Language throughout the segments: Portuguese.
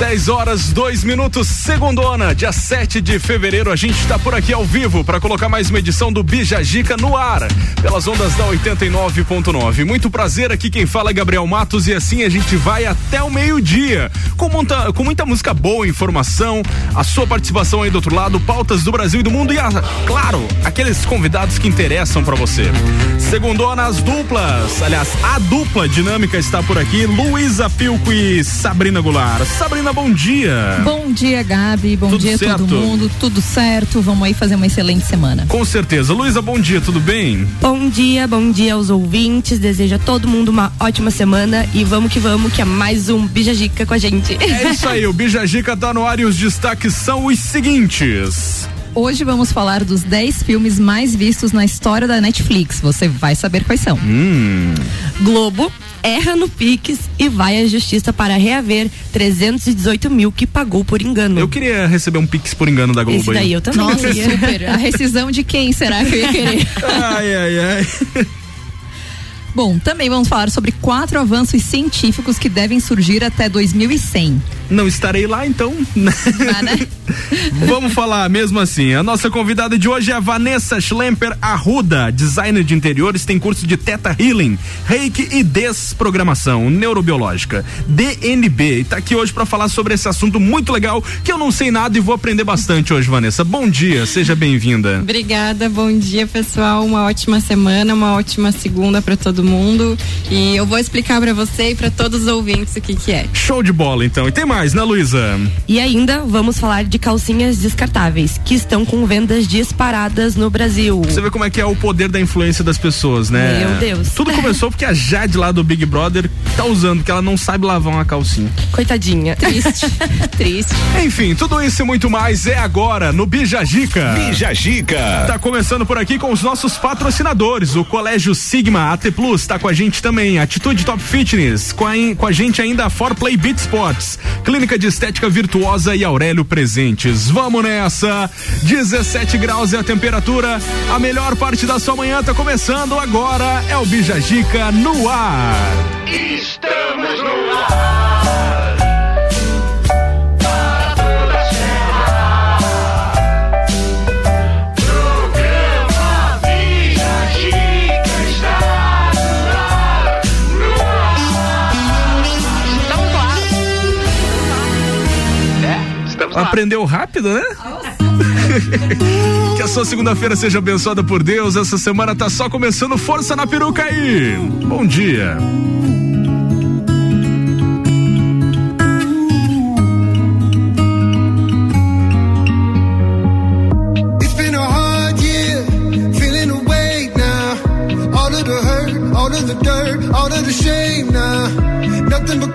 10 horas, 2 minutos, segundona, dia 7 de fevereiro. A gente está por aqui ao vivo para colocar mais uma edição do Bijagica no ar, pelas ondas da 89.9. Muito prazer, aqui quem fala é Gabriel Matos e assim a gente vai até o meio-dia, com muita, com muita música boa, informação, a sua participação aí do outro lado, pautas do Brasil e do mundo e, a, claro, aqueles convidados que interessam para você. Segundona, as duplas, aliás, a dupla dinâmica está por aqui, Luísa Pilco e Sabrina Goulart. Sabrina bom dia. Bom dia, Gabi. Bom tudo dia a todo mundo. Tudo certo. Vamos aí fazer uma excelente semana. Com certeza. Luísa, bom dia, tudo bem? Bom dia, bom dia aos ouvintes. Desejo a todo mundo uma ótima semana e vamos que vamos, que é mais um Bijagica com a gente. É isso aí, o Bijagica tá no ar e os destaques são os seguintes. Hoje vamos falar dos 10 filmes mais vistos na história da Netflix. Você vai saber quais são. Hum. Globo erra no Pix e vai à justiça para reaver 318 mil que pagou por engano. Eu queria receber um Pix por engano da Globo. Esse daí aí. eu também. Nossa, super. A rescisão de quem será que eu ia querer? ai, ai, ai. Bom, também vamos falar sobre quatro avanços científicos que devem surgir até 2100. Não estarei lá então. Ah, né? Vamos falar mesmo assim. A nossa convidada de hoje é a Vanessa Schlemper Arruda, designer de interiores, tem curso de Teta Healing, Reiki e Desprogramação Neurobiológica, DNB. E tá aqui hoje para falar sobre esse assunto muito legal que eu não sei nada e vou aprender bastante hoje, Vanessa. Bom dia, seja bem-vinda. Obrigada, bom dia, pessoal. Uma ótima semana, uma ótima segunda para todo mundo. E eu vou explicar para você e para todos os ouvintes o que que é. Show de bola, então. E tem mais mais, né, Luísa? E ainda vamos falar de calcinhas descartáveis, que estão com vendas disparadas no Brasil. Você vê como é que é o poder da influência das pessoas, né? Meu Deus. Tudo começou porque a Jade lá do Big Brother tá usando, que ela não sabe lavar uma calcinha. Coitadinha. Triste. Triste. Enfim, tudo isso e muito mais é agora no Bijagica. Bijagica. Tá começando por aqui com os nossos patrocinadores. O Colégio Sigma AT Plus tá com a gente também. Atitude Top Fitness. Com a, com a gente ainda a For Play Beat Sports. Clínica de Estética Virtuosa e Aurélio Presentes. Vamos nessa! 17 graus é a temperatura. A melhor parte da sua manhã tá começando agora. É o Bijagica no ar. Estamos no ar. Aprendeu rápido, né? que a sua segunda-feira seja abençoada por Deus. Essa semana tá só começando força na peruca aí. Bom dia. all of the dirt, all of the shame now. Nothing but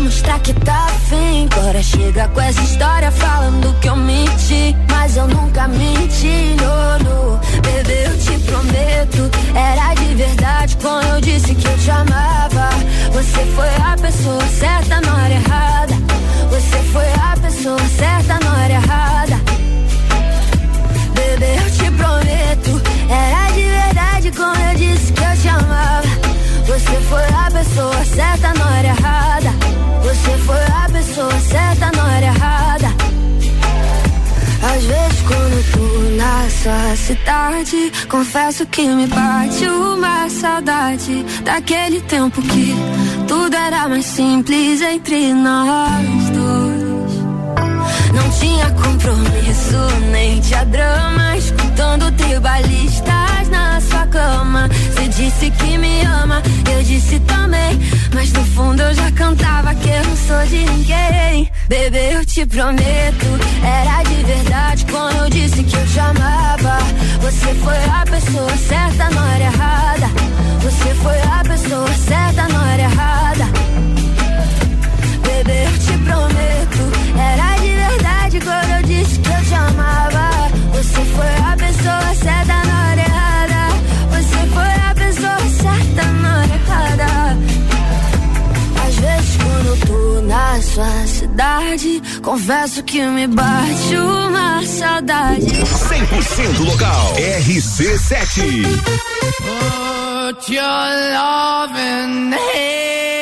mostrar que tá afim. Agora chega com essa história falando que eu menti. Mas eu nunca menti, no, no. Bebê, eu te prometo. Era de verdade quando eu disse que eu te amava. Você foi a pessoa certa na hora errada. Você foi a pessoa certa na hora errada. Bebê, eu te prometo. Era de verdade quando eu disse Você foi a pessoa certa na hora errada. Você foi a pessoa certa na hora errada. Às vezes quando tô na sua cidade Confesso que me bate uma saudade Daquele tempo que tudo era mais simples entre nós dois Não tinha compromisso, nem tinha drama Escutando tribalistas na sua cama Você disse que me ama, eu disse também Mas no fundo eu já cantava que eu não sou de ninguém Bebê, eu te prometo, era de verdade quando eu disse que eu te amava. Você foi a pessoa certa na hora errada. Você foi a pessoa certa na hora errada. Bebê, eu te prometo, era de verdade quando eu disse que eu te amava. Você foi a pessoa certa na sua cidade, confesso que me bate uma saudade. 100% local. RC7. Put your loving hand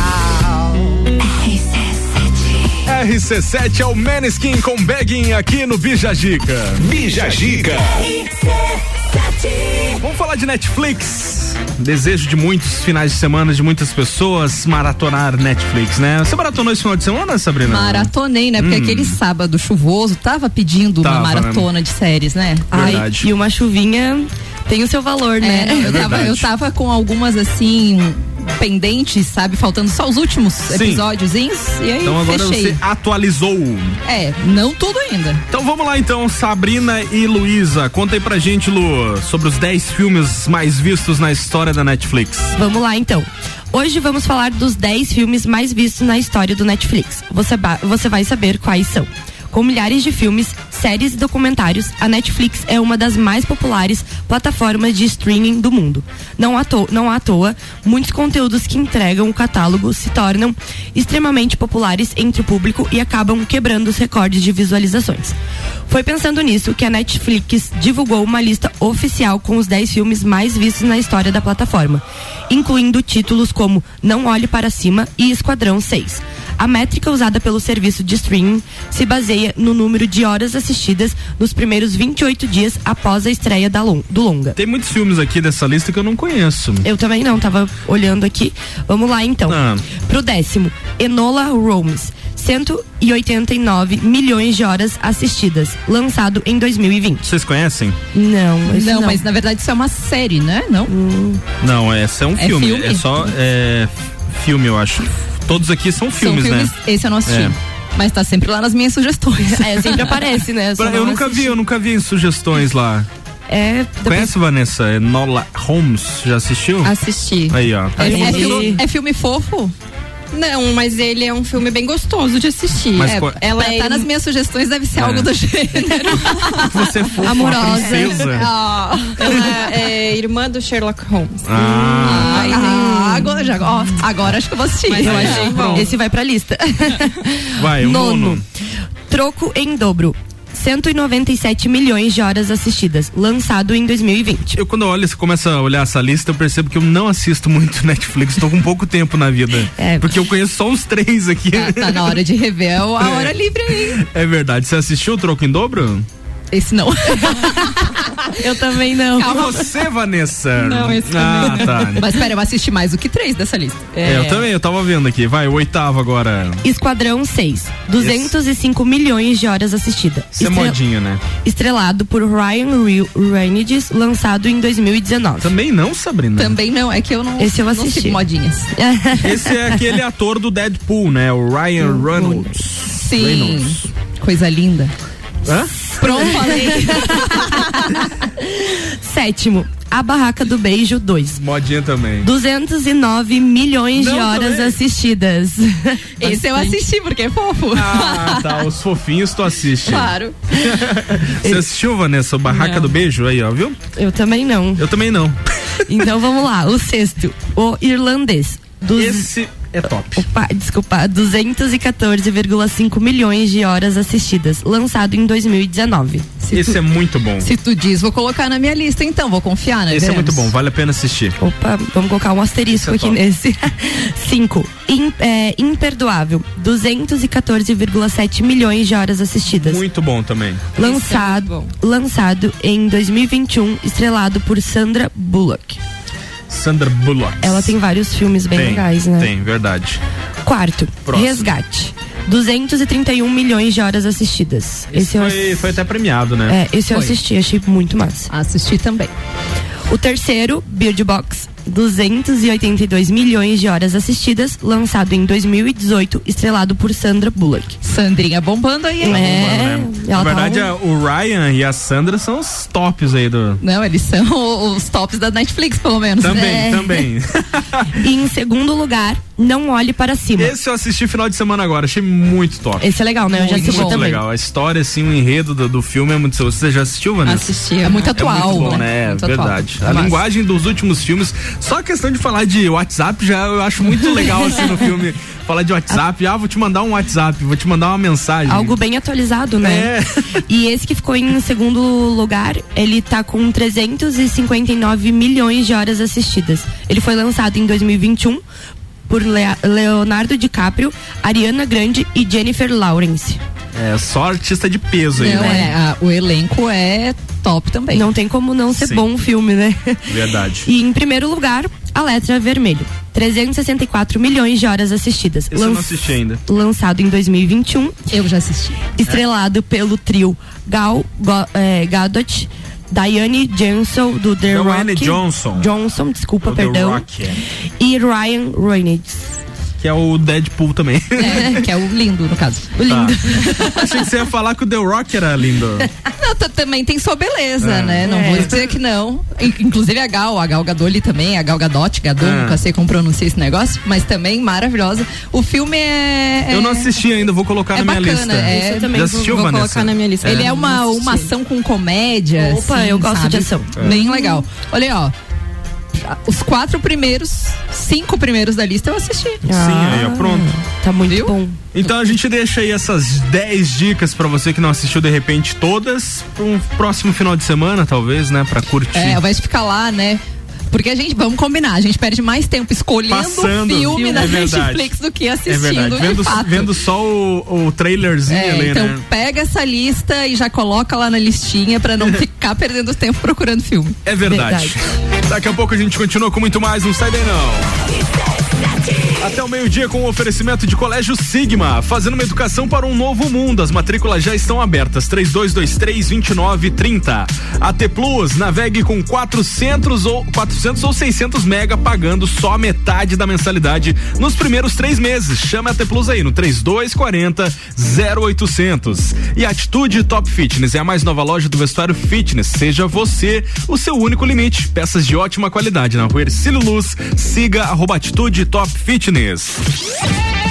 RC7 é o Maneskin com Begging aqui no Bijagica. Bijagica. Vamos falar de Netflix. Desejo de muitos finais de semana de muitas pessoas maratonar Netflix, né? Você maratonou esse final de semana, Sabrina? Maratonei, né? Porque Hum. aquele sábado chuvoso tava pedindo Tava, uma maratona de séries, né? Ai, Verdade. e uma chuvinha tem o seu valor, É, né? não, eu, tava, eu tava com algumas assim pendentes, sabe? Faltando só os últimos Sim. episódios. E aí Então agora fechei. você atualizou. É, não tudo ainda. Então vamos lá então, Sabrina e Luísa. Conta aí pra gente, Lu, sobre os 10 filmes mais vistos na história da Netflix. Vamos lá então. Hoje vamos falar dos 10 filmes mais vistos na história do Netflix. Você, você vai saber quais são. Com milhares de filmes, séries e documentários, a Netflix é uma das mais populares plataformas de streaming do mundo. Não à, to- não à toa, muitos conteúdos que entregam o catálogo se tornam extremamente populares entre o público e acabam quebrando os recordes de visualizações. Foi pensando nisso que a Netflix divulgou uma lista oficial com os 10 filmes mais vistos na história da plataforma, incluindo títulos como Não Olhe Para Cima e Esquadrão 6. A métrica usada pelo serviço de streaming se baseia no número de horas assistidas nos primeiros 28 dias após a estreia da lon- do longa. Tem muitos filmes aqui dessa lista que eu não conheço. Eu também não, tava olhando aqui. Vamos lá então. Ah. Pro décimo, Enola Holmes. 189 milhões de horas assistidas, lançado em 2020. Vocês conhecem? Não, Não, não, mas na verdade isso é uma série, né? Não? Não, esse é um É filme. filme? É só é, filme, eu acho. Todos aqui são filmes, São filmes, né? esse eu não assisti. É. Mas tá sempre lá nas minhas sugestões. É, sempre aparece, né? Eu não nunca vi, assisti. eu nunca vi sugestões lá. É, Conhece, Vanessa? É Nola Holmes, já assistiu? Assisti. Aí, ó. É, é filme, é filme fofo? Não, mas ele é um filme bem gostoso de assistir. Mas É, qual- ela pra é tá nas minhas sugestões deve ser É. algo do gênero. Você for Amorosa. uma princesa. Ah, ela é irmã do Sherlock Holmes. Ah, Ai, ah, agora, já, ó, agora acho que eu vou assistir. Mas eu acho. achei bom. Esse vai pra lista. vai, o nono. Nono. Troco em dobro. 197 milhões de horas assistidas, lançado em 2020. Eu quando olho, você começa a olhar essa lista, eu percebo que eu não assisto muito Netflix, tô com pouco tempo na vida. É. Porque eu conheço só uns três aqui. Tá, tá na hora de rever a hora livre aí. É verdade. Você assistiu o Troco em Dobro? Esse não. Eu também não. E você, Vanessa? Não, esse Ah, tá. Mas pera, eu assisti mais do que três dessa lista. É, eu também, eu tava vendo aqui. Vai, o oitavo agora. Esquadrão 6, 205 milhões de horas assistidas. Isso é Estre- modinha, né? Estrelado por Ryan Re- Reynolds, lançado em 2019. Também não, Sabrina? Também não, é que eu não, Esse eu não assisti. sigo modinhas. Esse é aquele ator do Deadpool, né? O Ryan Reynolds. Sim. Reynolds. Coisa linda. Hã? Pronto, falei. Sétimo, A Barraca do Beijo 2. Modinha também. 209 milhões de Não, horas também. assistidas. Esse eu assisti, porque é fofo. Ah, tá. Os fofinhos tu assiste. Claro. Você assistiu, Vanessa, o Barraca Não. do Beijo? Aí, ó, viu? Eu também não. Eu também não. Então vamos lá. O sexto, O Irlandês. Dos... Esse é top. Opa, desculpa, 214,5 milhões de horas assistidas, lançado em 2019. Se Esse tu, é muito bom. se tu diz, vou colocar na minha lista, então, vou confiar, né? Esse é Veremos. muito bom, vale a pena assistir. Opa, vamos colocar um asterisco é aqui top. nesse. 5. é, imperdoável. 214,7 milhões de horas assistidas. Muito bom também. lançado, é muito lançado em 2021, estrelado por Sandra Bullock. Sandra Bullock. Ela tem vários filmes bem tem, legais, né? Tem, verdade. Quarto, Próximo. Resgate. 231 milhões de horas assistidas. Esse eu foi, foi até premiado, né? É, esse eu Foi. assisti, achei muito massa. Assisti também. O terceiro, Bird Box, 282 milhões de horas assistidas, lançado em 2018, estrelado por Sandra Bullock. Sandrinha bombando aí? É, Na ela tá verdade, um- a- o Ryan e a Sandra são os tops aí do. Não, eles são os tops da Netflix, pelo menos. Também, É. também. E em segundo lugar, Não Olhe Para Cima. Esse eu assisti final de semana agora, achei muito top. Esse é legal, né? Eu já muito, assisti muito também. legal. A história, assim, o enredo do, do filme é muito. Você já assistiu, Vanessa? Assisti. É muito atual, é muito bom, né? Muito É atual. verdade. A Massa. linguagem dos últimos filmes, só a questão de falar de WhatsApp já eu acho muito legal assim no filme. Falar de WhatsApp, ah, vou te mandar um WhatsApp, vou te mandar uma mensagem. Algo bem atualizado, né? É. E esse que ficou em segundo lugar, ele tá com 359 milhões de horas assistidas. Ele foi lançado em 2021 por Leonardo DiCaprio, Ariana Grande e Jennifer Lawrence. É, só artista de peso aí, Não, né? é, a- o elenco é top também. Não tem como não ser Sim. bom o filme, né? Verdade. E em primeiro lugar, A Letra Vermelho. 364 milhões de horas assistidas. Esse eu não assisti ainda. Lançado em 2021, Eu já assisti. estrelado pelo trio Gal Go- eh, Gadot, Diane Johnson do The Diane Rock, Johnson. Johnson, desculpa, O The perdão, Rock, é. e Ryan Reynolds. Que é o Deadpool também. É, que é o lindo, no caso. O lindo. Achei que você ia falar que o The Rock era lindo. Não, também tem sua beleza, É. né? Não É. vou dizer que não. In- Inclusive a Gal, a Gal Gadot também, a Gal Gadot, Gadot, É. nunca sei como pronunciar esse negócio, mas também maravilhosa. O filme é. é- Eu não assisti ainda, vou colocar É na minha bacana, lista. é. Eu também Já vou- assistiu, Vou Vanessa? colocar na minha lista. Ele é uma, Não uma assisti. ação com comédia. Opa, assim, eu gosto sabe? de ação. Bem legal. Olha aí, ó. Os quatro primeiros, cinco primeiros da lista eu assisti. Sim, aí, ó, pronto. Tá muito Viu? bom. Então a gente deixa aí essas 10 dicas pra você que não assistiu de repente todas pra um próximo final de semana, talvez, né, Pra curtir. É, vai ficar lá, né? Porque a gente, vamos combinar, a gente perde mais tempo escolhendo Passando. filme É na verdade. Netflix do que É assistindo verdade. de Vendo, vendo só o, o trailerzinho É, ali, então né? pega essa lista e já coloca lá na listinha pra não ficar perdendo tempo procurando filme. É verdade. Daqui a pouco a gente continua com muito mais, não sai daí não. Até o meio-dia com o oferecimento de Colégio Sigma, fazendo uma educação para um novo mundo. As matrículas já estão abertas. 3223-2930. AT Plus, navegue com 400 ou 400 ou 600 mega, pagando só metade da mensalidade nos primeiros três meses. Chama a AT Plus aí no 3240 0800. E Atitude Top Fitness é a mais nova loja do vestuário fitness. Seja você o seu único limite. Peças de ótima qualidade na rua Ercílio Luz. Siga arroba Atitude Top Fitness chinês.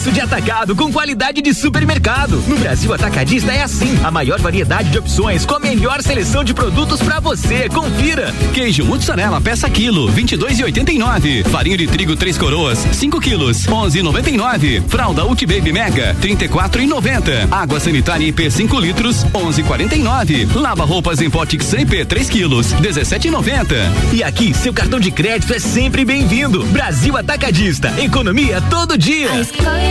Preço de atacado com qualidade de supermercado. No Brasil Atacadista é assim. A maior variedade de opções com a melhor seleção de produtos pra você. Confira. Queijo mussarela peça quilo, 22,89. Farinha de trigo três coroas, 5 quilos, 11,99. Fralda Ulti Baby Mega, 34,90. Água sanitária IP 5 litros, 11,49. Lava roupas em pote IP 3 quilos, 17,90. E aqui, seu cartão de crédito é sempre bem-vindo. Brasil Atacadista. Economia todo dia. A escola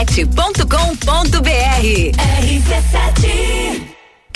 rc7.com.br RC7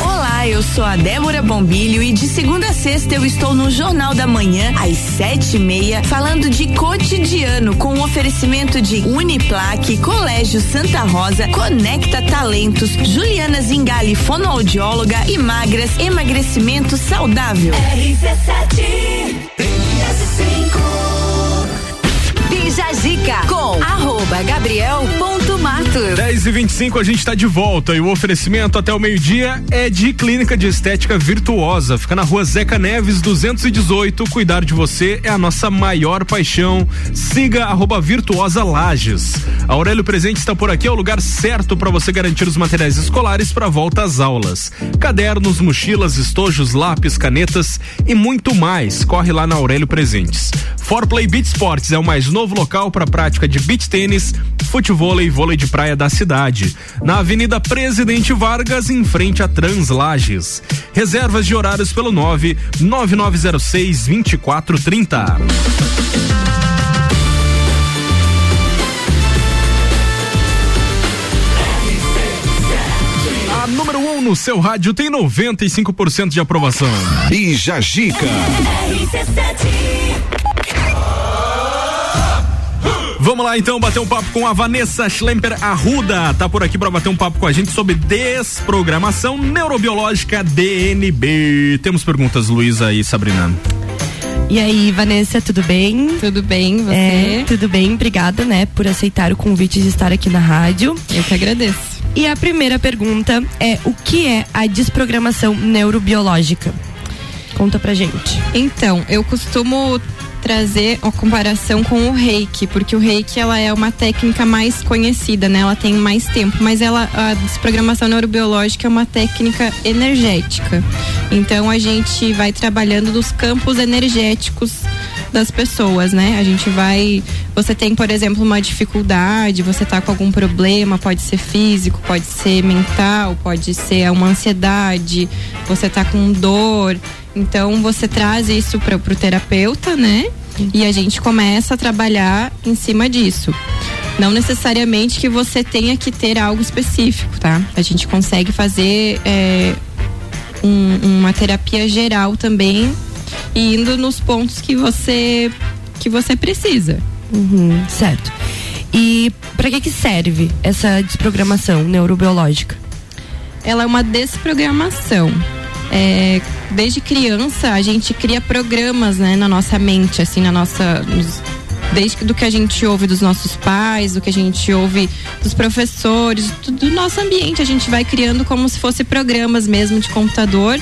Olá, eu sou a Débora Bombilho e de segunda a sexta eu estou no Jornal da Manhã, às sete e meia, falando de cotidiano com o oferecimento de Uniplaque, Colégio Santa Rosa, Conecta Talentos, Juliana Zingali, fonoaudióloga e magras, emagrecimento saudável. RC7 5 Jajica com arroba 10 e 25 a gente está de volta e o oferecimento até o meio-dia é de Clínica de Estética Virtuosa. Fica na rua Zeca Neves 218. Cuidar de você é a nossa maior paixão. Siga arroba Virtuosa Lages. A Aurélio Presente está por aqui, é o lugar certo para você garantir os materiais escolares para volta às aulas. Cadernos, mochilas, estojos, lápis, canetas e muito mais. Corre lá na Aurélio Presentes. For Play Beat Sports é o mais novo local para prática de beach tênis, futebol e vôlei de praia da cidade. Na Avenida Presidente Vargas, em frente a Translages. Reservas de horários pelo 9 9906 2430. A número 1 um no seu rádio tem 95% de aprovação. Bija Gica. Vamos lá então bater um papo com a Vanessa Schlemper Arruda. Tá por aqui para bater um papo com a gente sobre desprogramação neurobiológica DNB. Temos perguntas, Luísa e Sabrina. E aí, Vanessa, tudo bem? Tudo bem, você? É, tudo bem, obrigada, né, por aceitar o convite de estar aqui na rádio. Eu que agradeço. E a primeira pergunta é: o que é a desprogramação neurobiológica? Conta pra gente. Então, eu costumo trazer a comparação com o reiki, porque o reiki ela é uma técnica mais conhecida, né? Ela tem mais tempo, mas ela a desprogramação neurobiológica é uma técnica energética. Então a gente vai trabalhando dos campos energéticos das pessoas, né? A gente vai, você tem, por exemplo, uma dificuldade, você tá com algum problema, pode ser físico, pode ser mental, pode ser uma ansiedade, você tá com dor, então você traz isso para o terapeuta, né? E a gente começa a trabalhar em cima disso. Não necessariamente que você tenha que ter algo específico, tá? A gente consegue fazer é, um- uma terapia geral também, indo nos pontos que você que você precisa. Uhum, certo. E para que que serve essa desprogramação neurobiológica? ela é uma desprogramação. É, desde criança a gente cria programas, né, na nossa mente, assim, na nossa, nos- desde do que a gente ouve dos nossos pais, do que a gente ouve dos professores, do, do nosso ambiente, a gente vai criando como se fosse programas mesmo de computador,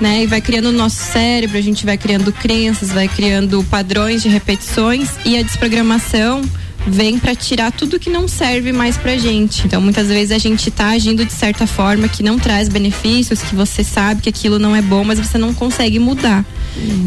né, e vai criando o nosso cérebro, a gente vai criando crenças, vai criando padrões de repetições e a desprogramação vem para tirar tudo que não serve mais pra gente. Então, muitas vezes a gente tá agindo de certa forma que não traz benefícios, que você sabe que aquilo não é bom, mas você não consegue mudar.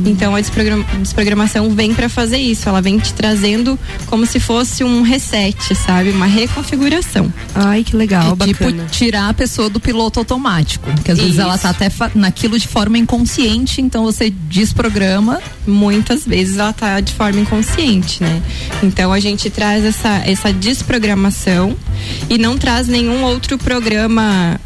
Então, a desprogram- desprogramação vem para fazer isso. Ela vem te trazendo como se fosse um reset, sabe? Uma reconfiguração. Ai, que legal, É tipo tirar a pessoa do piloto automático. Que às vezes Isso. ela tá até naquilo de forma inconsciente, então você desprograma muitas vezes ela tá de forma inconsciente, né? Então a gente traz essa, essa desprogramação e não traz nenhum outro programa.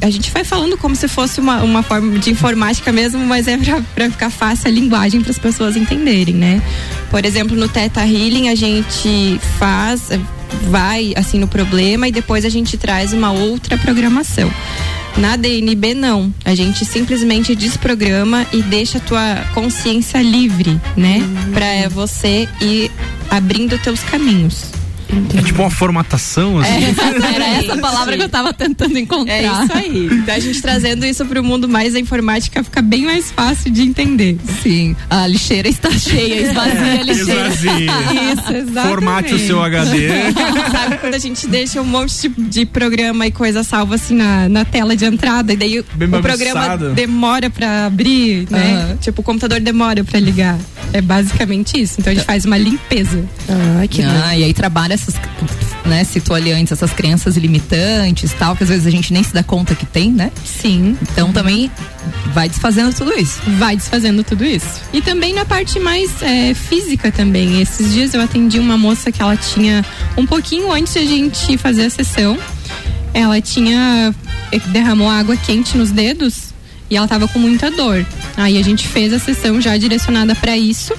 A gente vai falando como se fosse uma, uma forma de informática mesmo, mas é para ficar fácil a linguagem para as pessoas entenderem, né? Por exemplo, no Teta Healing a gente faz, vai assim no problema e depois a gente traz uma outra programação. Na DNB não, a gente simplesmente desprograma e deixa a tua consciência livre, né? Pra você ir abrindo teus caminhos. É tipo uma formatação, assim. É, era essa palavra que eu tava tentando encontrar. É isso aí. Então a gente trazendo isso pro mundo mais a informática fica bem mais fácil de entender. Sim, a lixeira está cheia, esvazia a lixeira. Esvazia. Isso, exatamente. Formate o seu HD. Sabe quando a gente deixa um monte de, de programa e coisa salva assim na, na tela de entrada e daí o, Bem o bagunçado. programa demora pra abrir, né? Aham. Tipo, o computador demora pra ligar. É basicamente isso. Então a gente faz uma limpeza. Ah, que Ah, e aí trabalha essas, né, citou ali antes, essas crenças limitantes tal, que às vezes a gente nem se dá conta que tem, né? Sim. Então também vai desfazendo tudo isso. vai desfazendo tudo isso. E também na parte mais é, física também. Esses dias eu atendi uma moça que ela tinha um pouquinho antes de a gente fazer a sessão, ela tinha eh, derramou água quente nos dedos e ela tava com muita dor. Aí a gente fez a sessão já direcionada para isso.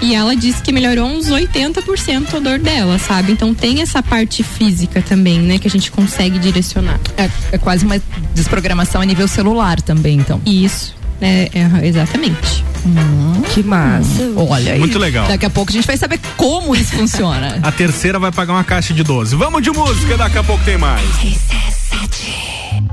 E ela disse que melhorou uns 80% a dor dela, sabe? Então tem essa parte física também, né? Que a gente consegue direcionar. É, é quase uma desprogramação a nível celular também, então. Isso. É, é, exatamente. Hum, que massa. Hum. Olha aí. Muito legal. Daqui a pouco a gente vai saber como isso funciona. a terceira vai pagar uma caixa de 12. Vamos de música, daqui a pouco tem mais. RC7.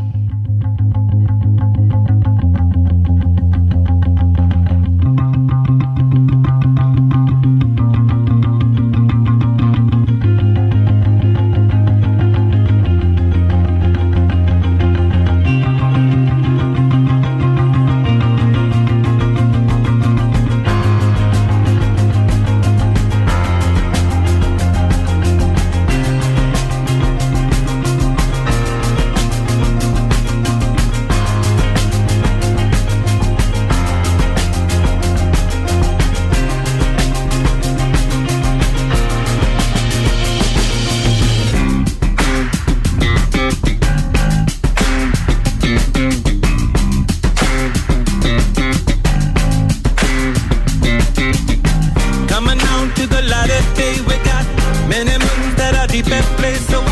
Moons that are deep at play. So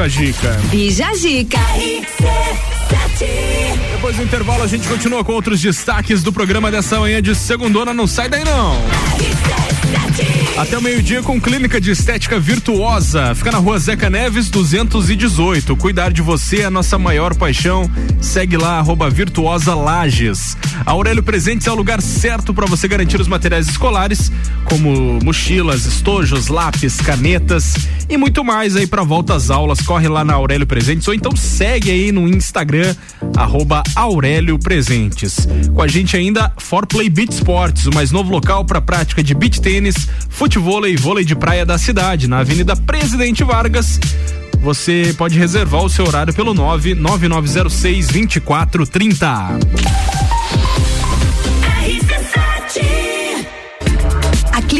Bijagica. Bijagica. Depois do intervalo a gente continua com outros destaques do programa dessa manhã de segundona, não sai daí não. Até o meio-dia com clínica de estética virtuosa. Fica na rua Zeca Neves 218. Cuidar de você é a nossa maior paixão. Segue lá, arroba Virtuosa Lages. Aurélio Presentes é o lugar certo para você garantir os materiais escolares, como mochilas, estojos, lápis, canetas e muito mais aí para volta às aulas. Corre lá na Aurélio Presentes ou então segue aí no Instagram, arroba Aurélio Presentes. Com a gente ainda Forplay Beach Sports, o mais novo local para prática de beach tênis, futevôlei e vôlei de praia da cidade, na Avenida Presidente Vargas. Você pode reservar o seu horário pelo 99906 2430.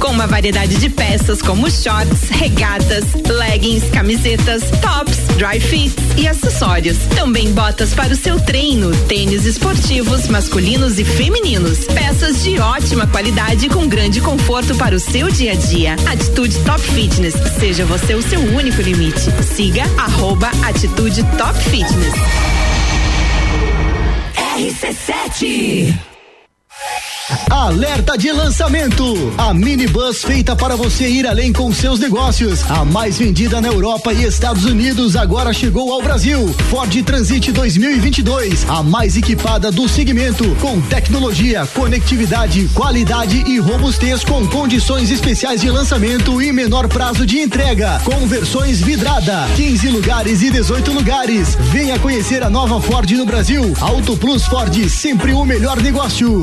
com uma variedade de peças como shorts, regatas, leggings, camisetas, tops, dry fits e acessórios. Também botas para o seu treino, tênis esportivos masculinos e femininos, peças de ótima qualidade com grande conforto para o seu dia a dia. Atitude Top Fitness, seja você o seu único limite. Siga arroba Atitude Top Fitness. RC7 Alerta de lançamento! A minibus feita para você ir além com seus negócios. A mais vendida na Europa e Estados Unidos agora chegou ao Brasil. Ford Transit 2022, a mais equipada do segmento, com tecnologia, conectividade, qualidade e robustez com condições especiais de lançamento e menor prazo de entrega. Com versões vidrada, 15 lugares e 18 lugares. Venha conhecer a nova Ford no Brasil. Auto Plus Ford, sempre o melhor negócio.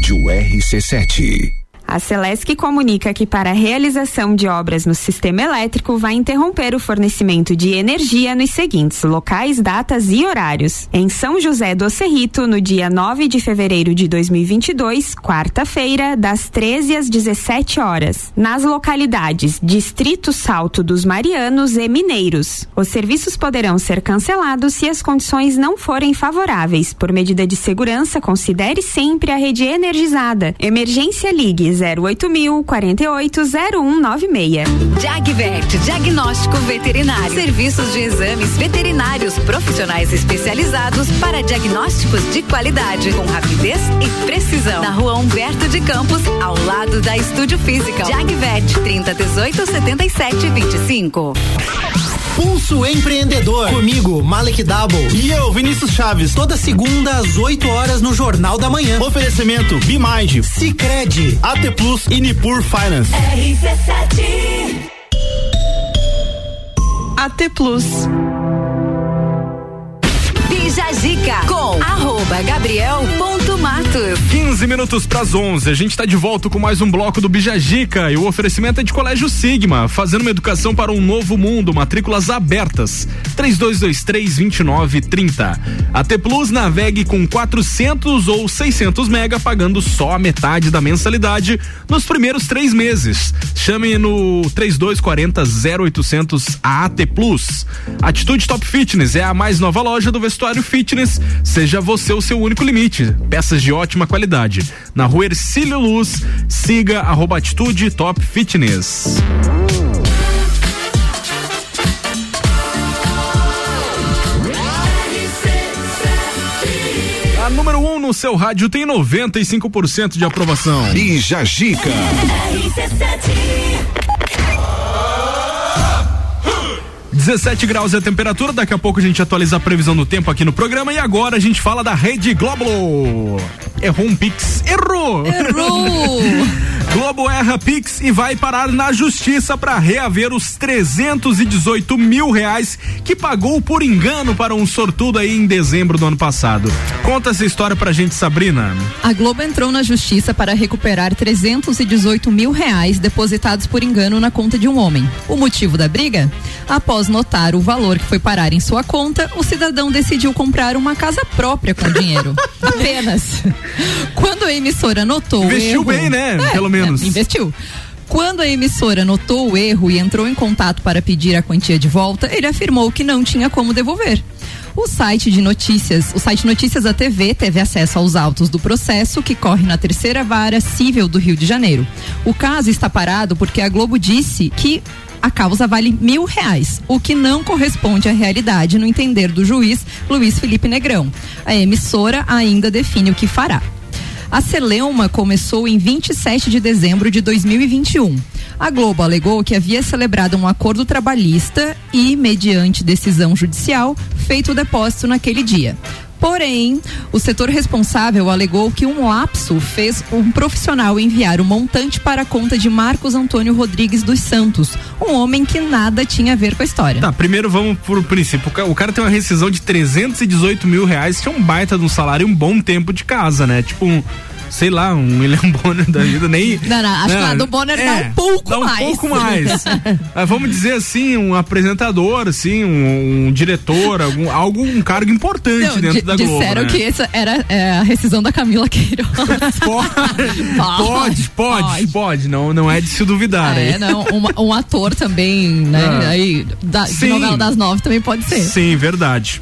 Rádio RC7. A Celesc comunica que para a realização de obras no sistema elétrico vai interromper o fornecimento de energia nos seguintes locais, datas e horários. Em São José do Cerrito, no dia 9 de fevereiro de 2022, quarta-feira, das 13 às 17 horas. Nas localidades Distrito Salto dos Marianos e Mineiros. Os serviços poderão ser cancelados se as condições não forem favoráveis. Por medida de segurança, considere sempre a rede energizada. Emergência Ligue 08000 480196. Jagvet, diagnóstico veterinário. Serviços de exames veterinários profissionais especializados para diagnósticos de qualidade, com rapidez e precisão. Na rua Humberto de Campos, ao lado da Estúdio Física. Jagvet, 30 18 77 25. Pulso Empreendedor. Comigo, Malek Double. E eu, Vinícius Chaves. Toda segunda às 8 horas no Jornal da Manhã. Oferecimento Bimind, Cicred, AT Plus e Nipur Finance. RC7 AT Plus. Bija Zica com arroba Gabriel ponto Matos. 15 minutos para as 11. A gente está de volta com mais um bloco do Bijagica e o oferecimento é de Colégio Sigma, fazendo uma educação para um novo mundo, matrículas abertas. 3223-2930. A T Plus navegue com 400 ou 600 mega, pagando só a metade da mensalidade nos primeiros três meses. Chame no 3240 0800 a AT Plus. Atitude Top Fitness é a mais nova loja do vestuário fitness. Seja você o seu único limite. Peças de ótima qualidade. Na rua Ercílio Luz, siga arroba Atitude Top Fitness. A número 1 um no no seu rádio tem 95% de aprovação. Bija Gica. 17 graus é a temperatura, daqui a pouco a gente atualiza a previsão do tempo aqui no programa e agora a gente fala da Rede Globo. Errou um Pix. Errou! Errou! Globo erra Pix e vai parar na justiça para reaver os 318 mil reais que pagou por engano para um sortudo aí em dezembro do ano passado. Conta essa história pra gente, Sabrina. A Globo entrou na justiça para recuperar 318 mil reais depositados por engano na conta de um homem. O motivo da briga? Após notar o valor que foi parar em sua conta, o cidadão decidiu comprar uma casa própria com o dinheiro. Apenas. Quando a emissora notou o Investiu erro, bem, né? É, Pelo menos. É, investiu. Quando a emissora notou o erro e entrou em contato para pedir a quantia de volta, ele afirmou que não tinha como devolver. O site de notícias, o site Notícias da TV teve acesso aos autos do processo que corre na terceira vara civil do Rio de Janeiro. O caso está parado porque a Globo disse que a causa vale mil reais, o que não corresponde à realidade no entender do juiz Luiz Felipe Negrão. A emissora ainda define o que fará. A Celeuma começou em 27 de dezembro de 2021. A Globo alegou que havia celebrado um acordo trabalhista e, mediante decisão judicial, feito o depósito naquele dia. Porém, o setor responsável alegou que um lapso fez um profissional enviar o montante para a conta de Marcos Antônio Rodrigues dos Santos, um homem que nada tinha a ver com a história. Tá, primeiro vamos pro princípio. O cara tem uma rescisão de 318 mil reais, que é um baita de um salário e um bom tempo de casa, né? Tipo um, sei lá, um William Bonner da vida, nem. Não, não, acho que Não, lá do Bonner dá um pouco dá um mais. pouco mais. Mas vamos dizer assim, um apresentador, assim, um, um diretor, algum, algo, um cargo importante Não, dentro da Globo. disseram né? que essa era é, a rescisão da Camila Queiroz. Pode, pode, pode, Não, não é de se duvidar. É, aí. não, um, um ator também, né? Ah. Aí, da, de novela das nove também pode ser. Sim, verdade.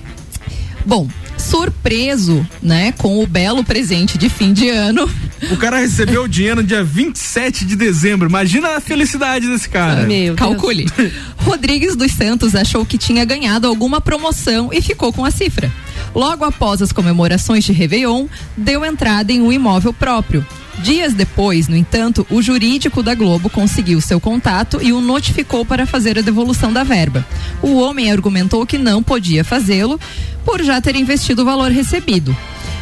Bom, surpreso, né, com o belo presente de fim de ano. O cara recebeu o dinheiro no dia 27 de dezembro. Imagina a felicidade desse cara. Calcule. Rodrigues dos Santos achou que tinha ganhado alguma promoção e ficou com a cifra. Logo após as comemorações de Réveillon, deu entrada em um imóvel próprio. Dias depois, no entanto, o jurídico da Globo conseguiu seu contato e o notificou para fazer a devolução da verba. O homem argumentou que não podia fazê-lo por já ter investido o valor recebido.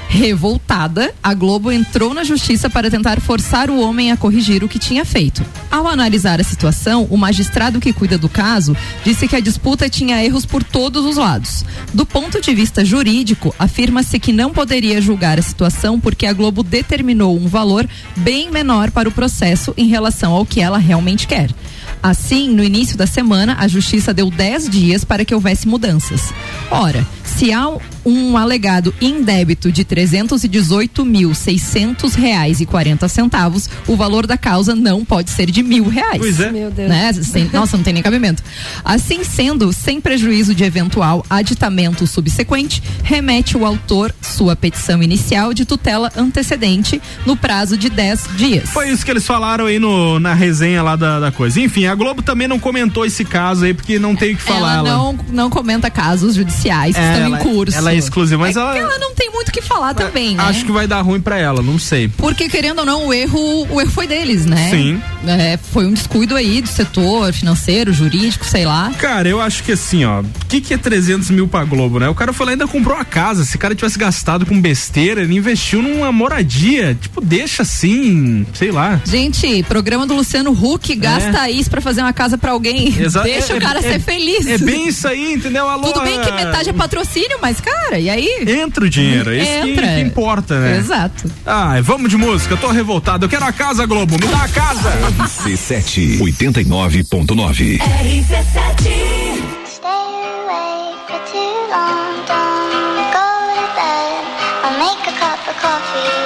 Revoltada, a Globo entrou na justiça para tentar forçar o homem a corrigir o que tinha feito. Ao analisar a situação, o magistrado que cuida do caso disse que a disputa tinha erros por todos os lados. Do ponto de vista jurídico, afirma-se que não poderia julgar a situação porque a Globo determinou um valor bem menor para o processo em relação ao que ela realmente quer. Assim, no início da semana, a justiça deu 10 dias para que houvesse mudanças. Ora, se há um alegado indébito de 318.600 reais e 40 centavos, o valor da causa não pode ser de mil reais. Pois é. Meu Deus. Né? Sem- nossa, não tem nem cabimento. Assim sendo, sem prejuízo de eventual aditamento subsequente, remete o autor sua petição inicial de tutela antecedente no prazo de 10 dias. Foi isso que eles falaram aí no, na resenha lá da, da coisa. Enfim, a Globo também não comentou esse caso aí, porque não tem o que falar. ela não, não comenta casos judiciais É, ela- em curso. ela é exclusiva, mas É ela- ela não tem muito o que falar também, né? Acho que vai dar ruim pra ela, não sei. Porque, querendo ou não, o erro, o erro foi deles, né? Sim. É, foi um descuido aí do setor financeiro, jurídico, sei lá. Cara, eu acho que assim, ó, o que, que é 300 mil pra Globo, né? O cara e ainda comprou a casa. Se o cara tivesse gastado com besteira, ele investiu numa moradia. Tipo, deixa assim, sei lá. Gente, programa do Luciano Huck gasta isso pra fazer uma casa pra alguém. Exa- Deixa é- o cara é- ser feliz. É bem isso aí, entendeu? Alô, Tudo bem que metade é patrocínio, mas, cara, e aí? Entra o dinheiro, é isso que, que importa, né? Exato. Ai, vamos de música, eu tô revoltado. Eu quero a casa, Globo, me dá a casa! C7 89.9. I'll make a cup of coffee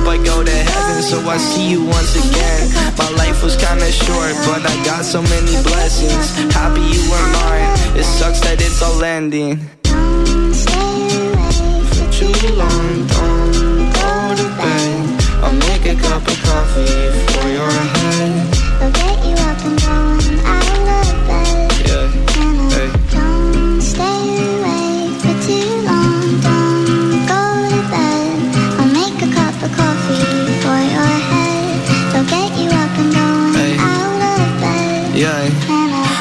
I go to heaven, so I see you once again. My life was kinda short, but I got so many blessings. Happy you were mine, it sucks that it's all ending. For too long, don't go to bed. I'll make a cup of coffee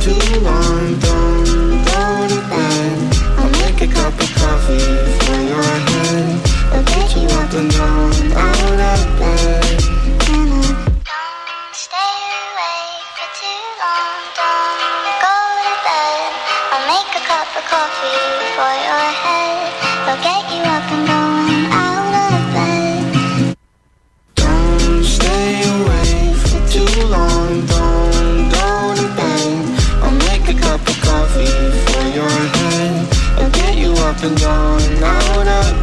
Too long, don't go to bed. I'll make a cup of coffee for your head. I'll get you up and down out of bed. Stay awake for too long. Don't go to bed. I'll make a cup of coffee for your head. I'll get you get you up and down out of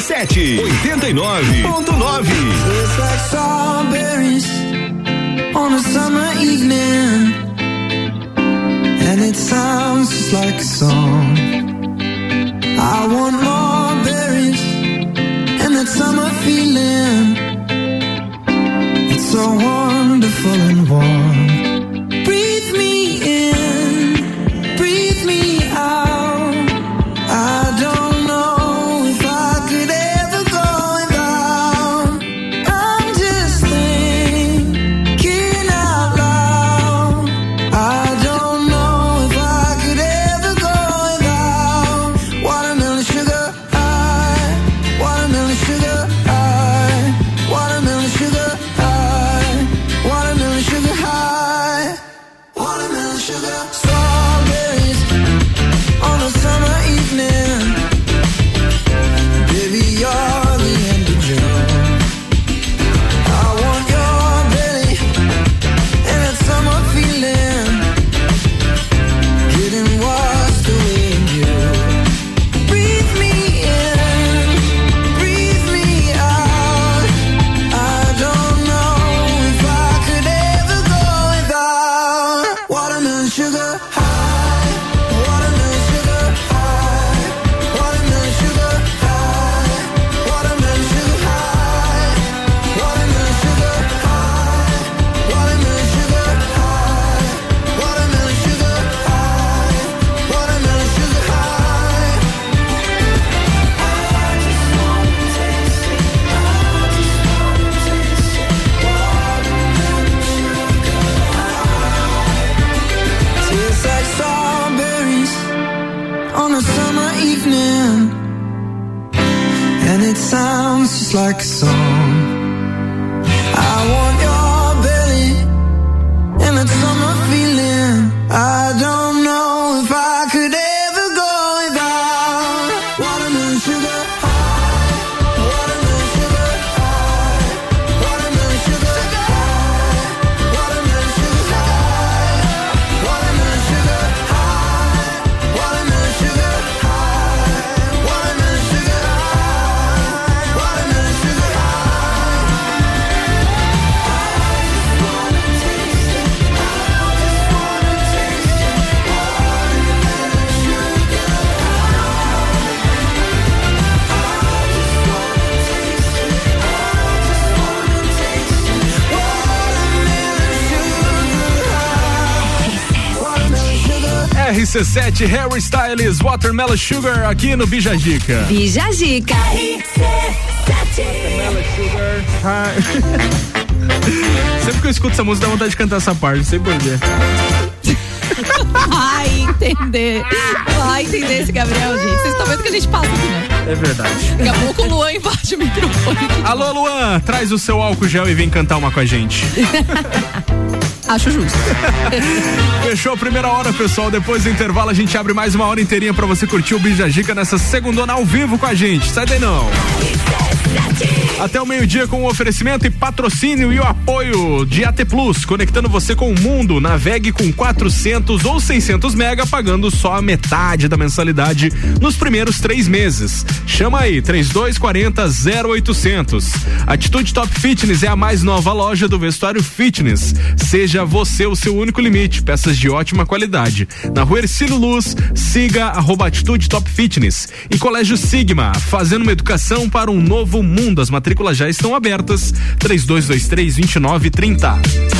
89.9. like strawberries on a summer evening, and it sounds just like a song. I want more berries and that summer feeling. It's so wonderful and warm. RC7 Harry Styles Watermelon Sugar aqui no Bijagica. Bijagica. Sempre que eu escuto essa música dá vontade de cantar essa parte, sei porquê. Vai entender. Vai entender esse Gabriel, gente. Vocês estão vendo que a gente passa aqui, né? É verdade. Daqui a pouco o Luan embaixo o microfone. Alô, Luan, traz o seu álcool gel e vem cantar uma com a gente. Acho justo. Fechou a primeira hora, pessoal. Depois do intervalo, a gente abre mais uma hora inteirinha pra você curtir o Bijagica nessa segundona ao vivo com a gente. Sai daí não. Até o meio-dia com o oferecimento e patrocínio e o apoio de AT Plus, conectando você com o mundo. Navegue com 400 ou 600 mega, pagando só a metade da mensalidade nos primeiros três meses. Chama aí, 3240 0800. Atitude Top Fitness é a mais nova loja do vestuário fitness. Seja você o seu único limite. Peças de ótima qualidade. Na rua Ercílio Luz, siga arroba Atitude Top Fitness. E Colégio Sigma, fazendo uma educação para um novo mundo. As matrículas já estão abertas. 3223 2930.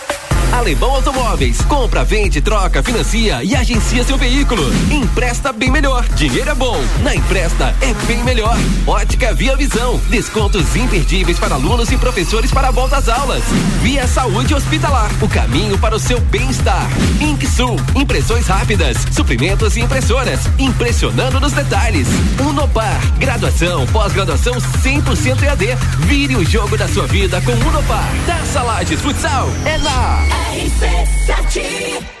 Alemão Automóveis. Compra, vende, troca, financia e agencia seu veículo. Empresta bem melhor. Dinheiro é bom. Na Empresta é bem melhor. Ótica Via Visão. Descontos imperdíveis para alunos e professores para a volta às aulas. Via Saúde Hospitalar. O caminho para o seu bem-estar. Inksul. Impressões rápidas. Suprimentos e impressoras. Impressionando nos detalhes. Unopar. Graduação, pós-graduação 100% EAD. Vire o jogo da sua vida com Unopar. Taça Lages Futsal. É na RC7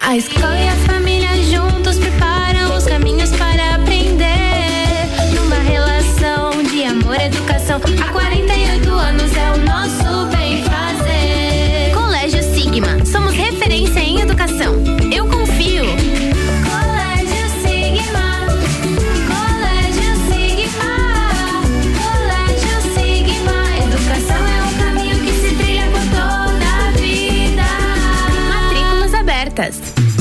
A escola e a família juntos preparam os caminhos para aprender. Numa relação de amor educação, há Matrículas abertas.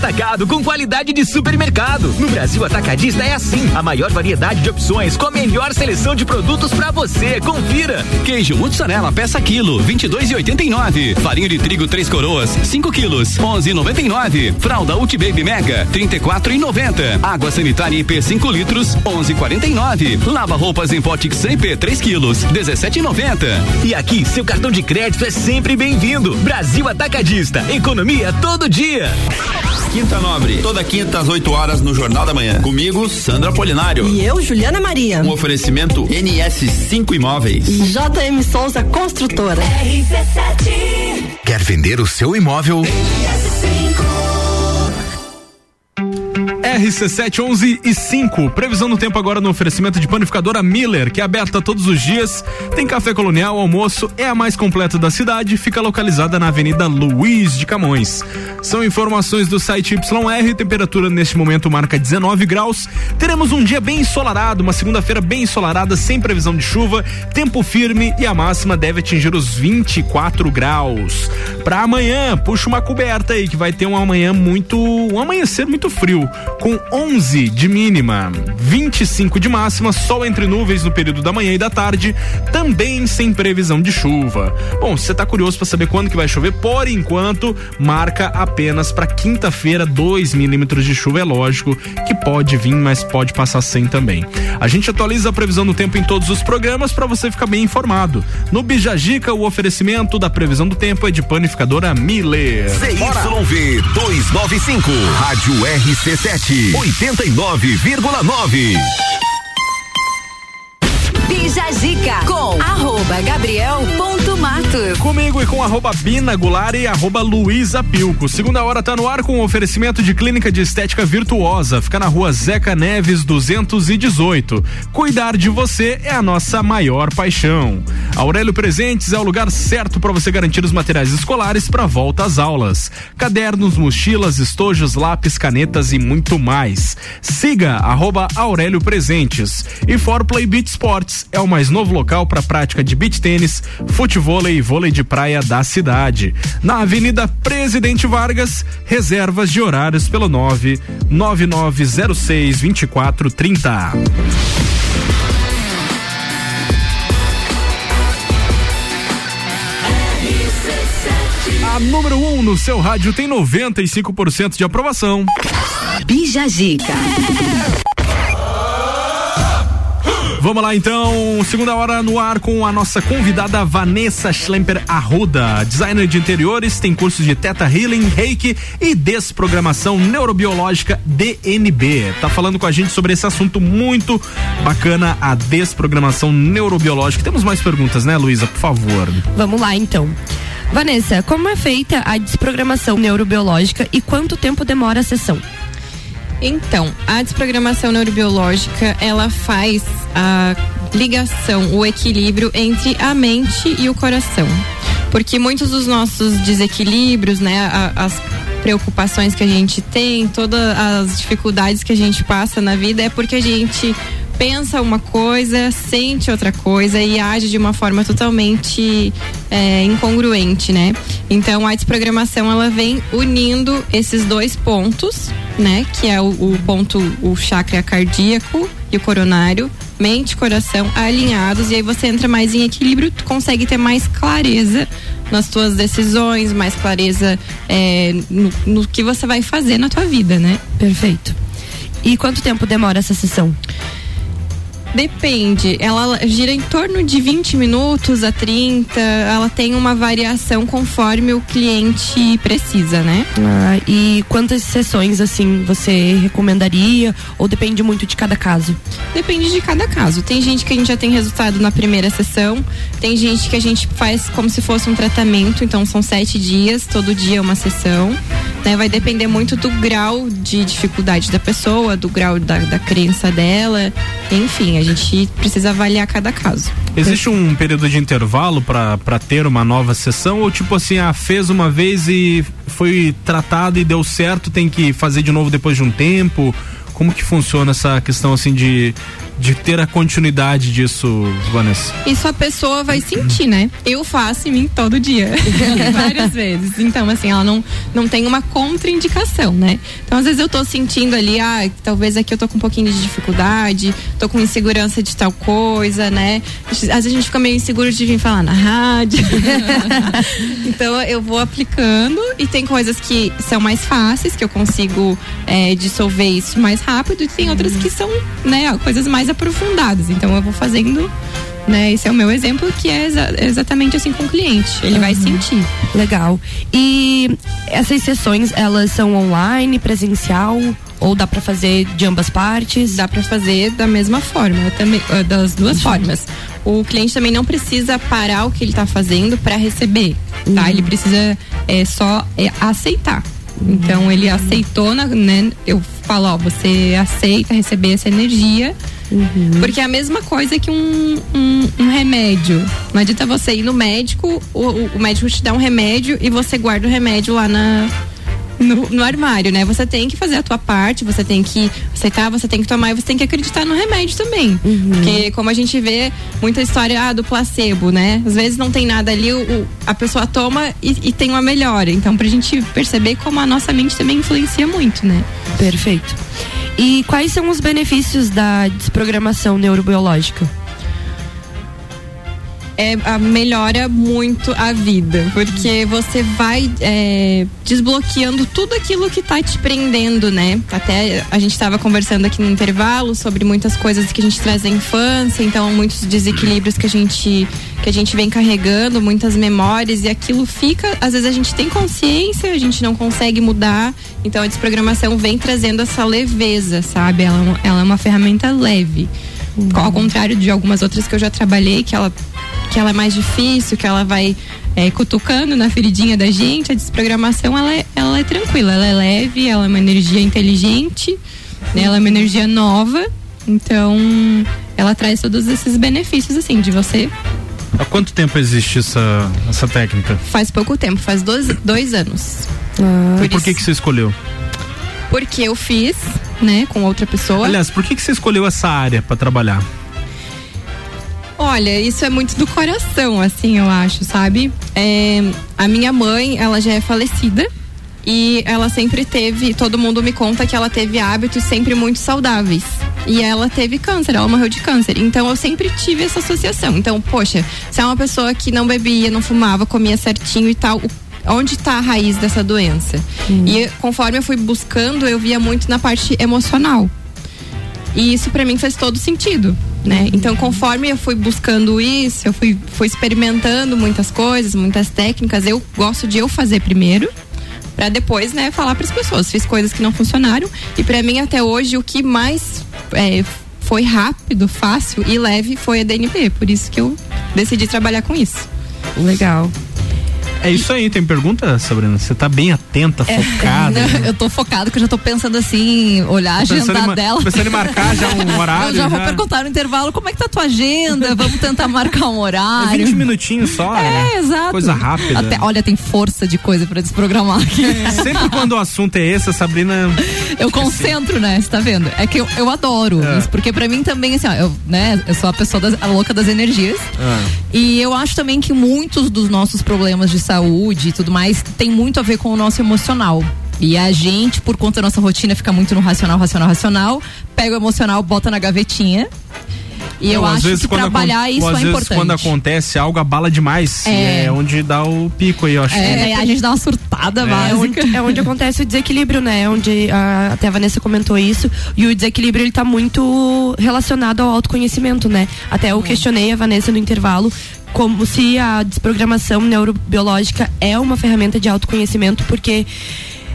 atacado com qualidade de supermercado. No Brasil Atacadista é assim, a maior variedade de opções com a melhor seleção de produtos pra você. Confira. Queijo mussarela peça quilo, 22,89. Farinha de trigo três coroas, 5 quilos, 11,99. Fralda Ulti Baby Mega, 34,90. Água sanitária IP 5 litros, 11,49. Lava roupas em pote IP 3 quilos, 17,90. E aqui, seu cartão de crédito é sempre bem-vindo. Brasil Atacadista, economia todo dia. Quinta Nobre, toda quinta às 8 horas no Jornal da Manhã. Comigo, Sandra Polinário. E eu, Juliana Maria. Um oferecimento NS5 Imóveis. E JM Souza Construtora. Quer vender o seu imóvel? RC7 11 e 5. Previsão do tempo agora no oferecimento de panificadora Miller, que é aberta todos os dias. Tem café colonial, almoço, é a mais completa da cidade. Fica localizada na Avenida Luiz de Camões. São informações do site YR. Temperatura neste momento marca 19 graus. Teremos um dia bem ensolarado, uma segunda-feira bem ensolarada, sem previsão de chuva. Tempo firme e a máxima deve atingir os 24 graus. Para amanhã, puxa uma coberta aí que vai ter um amanhã muito. um amanhecer muito frio com 11 de mínima, 25 de máxima, sol entre nuvens no período da manhã e da tarde, também sem previsão de chuva. Bom, se você tá curioso para saber quando que vai chover, por enquanto, marca apenas para quinta-feira 2 milímetros de chuva, é lógico que pode vir, mas pode passar sem também. A gente atualiza a previsão do tempo em todos os programas para você ficar bem informado. No Bijagica, o oferecimento da previsão do tempo é de panificadora Miller. CYV 295, Rádio RC7, 89,9. Bija Zica com arroba Gabriel ponto Comigo e com arroba Bina Goulart e arroba Luísa Pilco. Segunda hora tá no ar com oferecimento de clínica de estética virtuosa. Fica na rua Zeca Neves 218. Cuidar de você é a nossa maior paixão. Aurélio Presentes é o lugar certo para você garantir os materiais escolares para volta às aulas. Cadernos, mochilas, estojos, lápis, canetas e muito mais. Siga arroba Aurélio Presentes. E For Play Beach Sports é o mais novo local para prática de beach tênis, futevôlei e vôlei de praia da cidade. Na Avenida Presidente Vargas, reservas de horários pelo 99906 2430. A número 1 um no seu rádio tem 95% de aprovação. Bija. Vamos lá então, segunda hora no ar com a nossa convidada Vanessa Schlemper Arruda, designer de interiores, tem cursos de Teta Healing, Reiki e desprogramação neurobiológica DNB. Tá falando com a gente sobre esse assunto muito bacana, a desprogramação neurobiológica. Temos mais perguntas, né, Luísa? Por favor. Vamos lá então. Vanessa, como é feita a desprogramação neurobiológica e quanto tempo demora a sessão? Então, a desprogramação neurobiológica, ela faz a ligação, o equilíbrio entre a mente e o coração. Porque muitos dos nossos desequilíbrios, né, as preocupações que a gente tem, todas as dificuldades que a gente passa na vida é porque a gente pensa uma coisa, sente outra coisa e age de uma forma totalmente é, incongruente, né? Então a desprogramação ela vem unindo esses dois pontos, né? Que é o, o ponto, o chakra cardíaco e o coronário, mente e coração alinhados e aí você entra mais em equilíbrio, tu consegue ter mais clareza nas tuas decisões, mais clareza é, no, no que você vai fazer na tua vida, né? Perfeito. E quanto tempo demora essa sessão? Depende, ela gira em torno de 20 minutos a 30, ela tem uma variação conforme o cliente precisa, né? Ah, e quantas sessões assim você recomendaria ou depende muito de cada caso? Depende de cada caso. Tem gente que a gente já tem resultado na primeira sessão, tem gente que a gente faz como se fosse um tratamento, então são sete dias, todo dia é uma sessão. Né? Vai depender muito do grau de dificuldade da pessoa, do grau da, da crença dela, enfim, a gente precisa avaliar cada caso. Existe um período de intervalo para ter uma nova sessão ou tipo assim, ah, fez uma vez e foi tratado e deu certo, tem que fazer de novo depois de um tempo? Como que funciona essa questão assim de de ter a continuidade disso, Vanessa? Isso a pessoa vai sentir, né? Eu faço em mim todo dia. Várias vezes. Então, assim, ela não, não tem uma contraindicação, né? Então, às vezes eu tô sentindo ali, ah, talvez aqui eu tô com um pouquinho de dificuldade, tô com insegurança de tal coisa, né? Às vezes a gente fica meio inseguro de vir falar na rádio. então, eu vou aplicando e tem coisas que são mais fáceis, que eu consigo é, dissolver isso mais rápido, e tem outras que são, né, coisas mais aprofundadas. Então, eu vou fazendo né? Esse é o meu exemplo que é exa- exatamente assim com o cliente. Ele vai sentir. Legal. E essas sessões, elas são online, presencial ou dá pra fazer de ambas partes? Dá pra fazer da mesma forma, também ah, das duas formas. O cliente também não precisa parar o que ele tá fazendo para receber, tá? Ele precisa é, só é, aceitar. Então ele aceitou, na- né? Eu falo, ó, você aceita receber essa energia. Porque é a mesma coisa que um, um, um remédio. Não adianta você ir no médico, o- o médico te dá um remédio e você guarda o remédio lá na, no, no armário, né? Você tem que fazer a tua parte, você tem que aceitar, você tem que tomar e você tem que acreditar no remédio também. Porque como a gente vê muita história ah, do placebo, né? Às vezes não tem nada ali, o, o- a pessoa toma e, e tem uma melhora. Então, pra gente perceber como a nossa mente também influencia muito, né? Perfeito. E quais são os benefícios da desprogramação neurobiológica? É, a- melhora muito a vida, porque você vai é, desbloqueando tudo aquilo que tá te prendendo, né? Até a gente estava conversando aqui no intervalo sobre muitas coisas que a gente traz da infância, então muitos desequilíbrios que a gente que a gente vem carregando, muitas memórias e aquilo fica, às vezes a gente tem consciência, a gente não consegue mudar, então a desprogramação vem trazendo essa leveza, sabe? Ela, é ela é uma ferramenta leve. Ao contrário de algumas outras que eu já trabalhei, que ela que ela é mais difícil, que ela vai é, cutucando na feridinha da gente, a desprogramação ela é, ela é tranquila, ela é leve, ela é uma energia inteligente, né? ela é uma energia nova, então ela traz todos esses benefícios assim de você. Há quanto tempo existe essa, essa técnica? Faz pouco tempo, faz dois, dois anos. e por que, que você escolheu? Porque eu fiz, né, com outra pessoa. Aliás, por que, que você escolheu essa área para trabalhar? Olha, isso é muito do coração, assim, eu acho, sabe? É, a minha mãe, ela já é falecida e ela sempre teve, todo mundo me conta que ela teve hábitos sempre muito saudáveis. E ela teve câncer, ela morreu de câncer. Então eu sempre tive essa associação. Então, poxa, se é uma pessoa que não bebia, não fumava, comia certinho e tal, onde está a raiz dessa doença? E conforme eu fui buscando, eu via muito na parte emocional. E isso pra mim fez todo sentido, né? Então, conforme eu fui buscando isso, eu fui, fui experimentando muitas coisas, muitas técnicas. Eu gosto de eu fazer primeiro, pra depois, né, falar pras pessoas. Fiz coisas que não funcionaram e pra mim até hoje o que mais é, foi rápido, fácil e leve foi a DNP. Por isso que eu decidi trabalhar com isso. Legal. É isso aí, tem pergunta, Sabrina? Você tá bem atenta, focada. Não, eu tô focado que eu já tô pensando assim, olhar a agenda dela. pensando em marcar já um horário, Eu já vou já. perguntar no intervalo como é que tá a tua agenda, vamos tentar marcar um horário. É 20 minutinhos só, né? É, exato. Coisa rápida. Até, olha, tem força de coisa pra desprogramar aqui. Sempre quando o assunto é esse, a Sabrina. Eu concentro, né? Você tá vendo? É que eu, eu adoro É. isso, porque pra mim também, assim, ó, eu, né, eu sou a pessoa das- a louca das energias. Ah. E eu acho também que muitos dos nossos problemas de saúde e tudo mais tem muito a ver com o nosso emocional. E a gente, por conta da nossa rotina, fica muito no racional, racional, racional, pega o emocional, bota na gavetinha. E eu Não, acho vezes que trabalhar isso às é vezes importante. quando acontece algo abala demais. É. É onde dá o pico aí, eu acho. É, a gente dá uma surtada É básica. onde, é onde acontece o desequilíbrio, né? Onde a, até a Vanessa comentou isso. E o desequilíbrio ele tá muito relacionado ao autoconhecimento, né? Até eu questionei a Vanessa no intervalo como se a desprogramação neurobiológica é uma ferramenta de autoconhecimento, porque.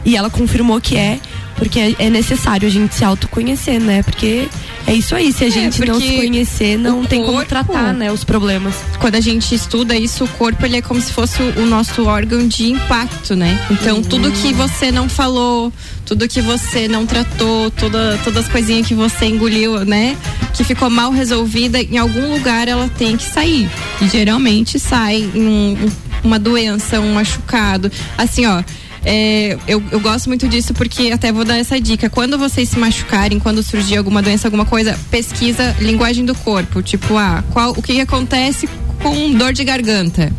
E ela confirmou que é, porque é- necessário a gente se autoconhecer, né? Porque é isso aí, se a gente não se conhecer, não tem como corpo- tratar, né, os problemas. Quando a gente estuda isso, o corpo ele é como se fosse o nosso órgão de impacto, né? Então, tudo que você não falou, tudo que você não tratou, toda, todas as coisinhas que você engoliu, né? Que ficou mal resolvida, em algum lugar ela tem que sair. E geralmente sai em um- uma doença, um machucado. Assim, ó. É, eu, eu gosto muito disso porque até vou dar essa dica. Quando vocês se machucarem, quando surgir alguma doença, alguma coisa, pesquisa linguagem do corpo. Tipo, ah, qual, o que, acontece com dor de garganta?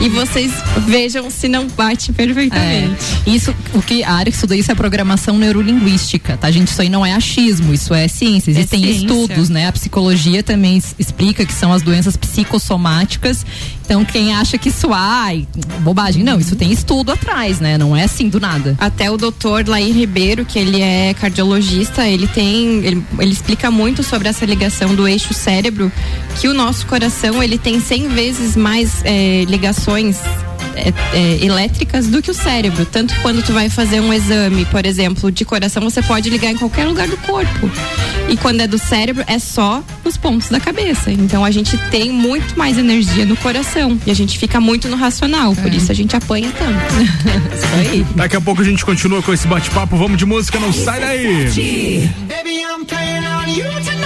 E vocês vejam se não bate perfeitamente. É. Isso, o que a área que estuda isso é programação neurolinguística, tá, gente? Isso aí não é achismo, isso é ciência. Existem ciência. estudos, né? A psicologia também explica que são as doenças psicossomáticas. Então, quem acha que isso, ai, bobagem, não, isso tem estudo atrás, né? Não é assim do nada. Até o doutor Lair Ribeiro, que ele é cardiologista, ele tem. Ele, ele explica muito sobre essa ligação do eixo cérebro, que o nosso coração ele tem 100 vezes mais eh, ligações é, é, elétricas do que o cérebro. Tanto que quando tu vai fazer um exame, por exemplo, de coração, você pode ligar em qualquer lugar do corpo. E quando é do cérebro, é só nos pontos da cabeça. Então a gente tem muito mais energia no coração. E a gente fica muito no racional. Por isso a gente apanha tanto. isso aí. Daqui a pouco a gente continua com esse bate-papo. Vamos de música, não sai daí. Baby, I'm playing on you tonight.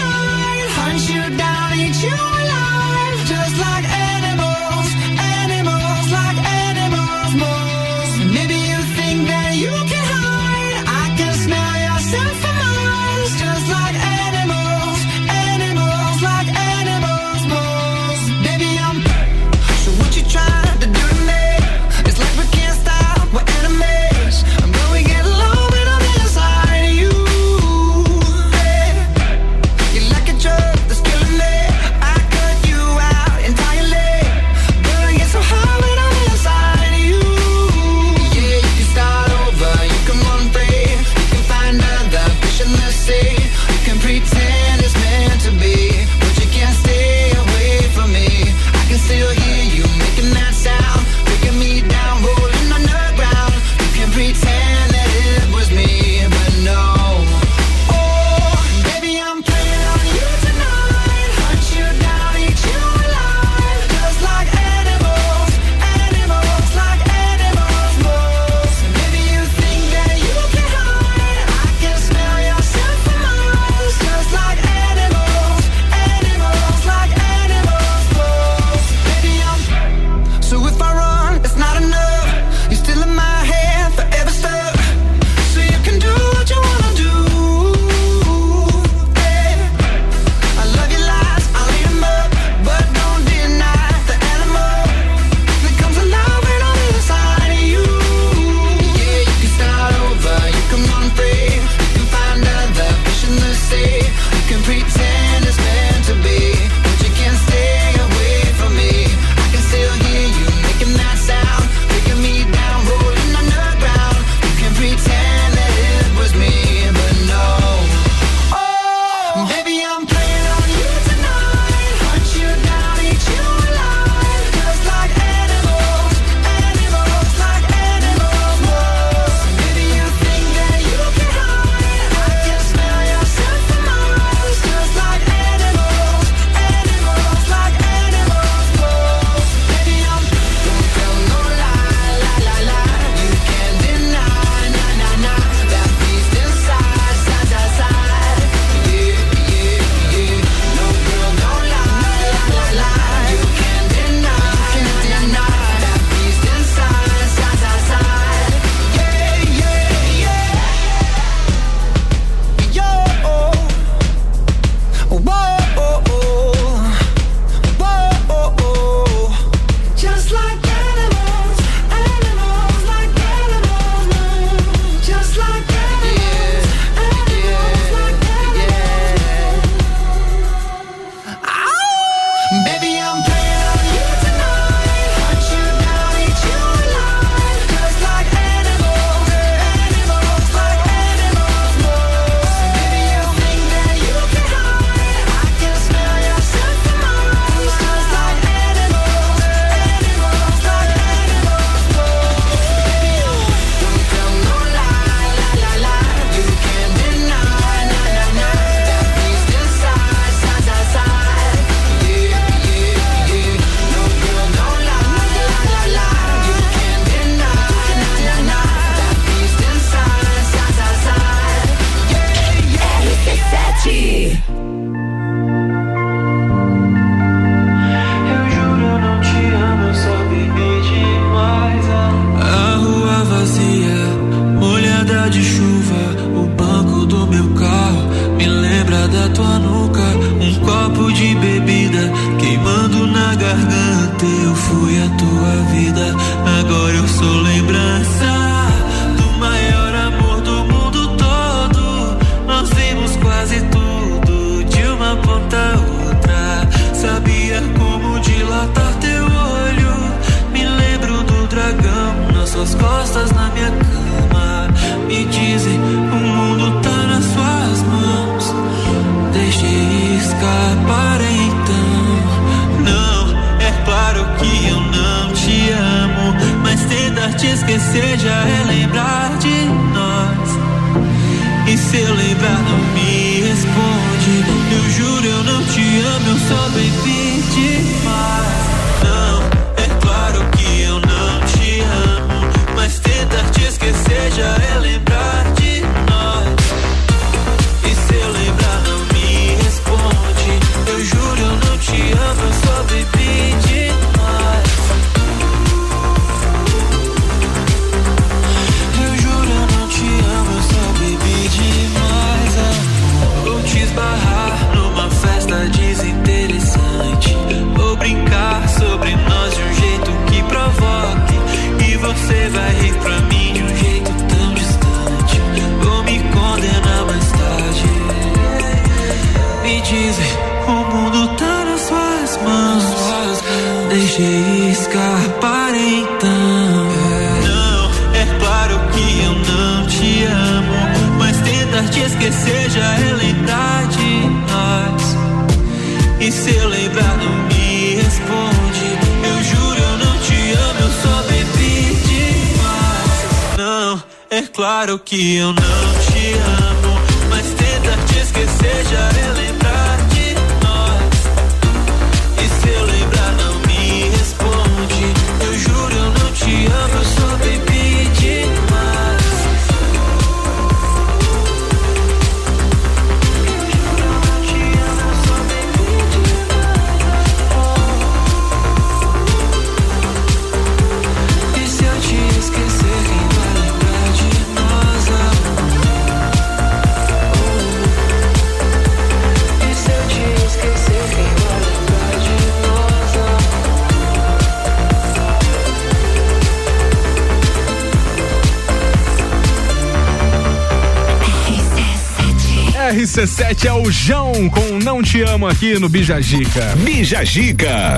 Te Amo aqui no Bijagica. Bijagica.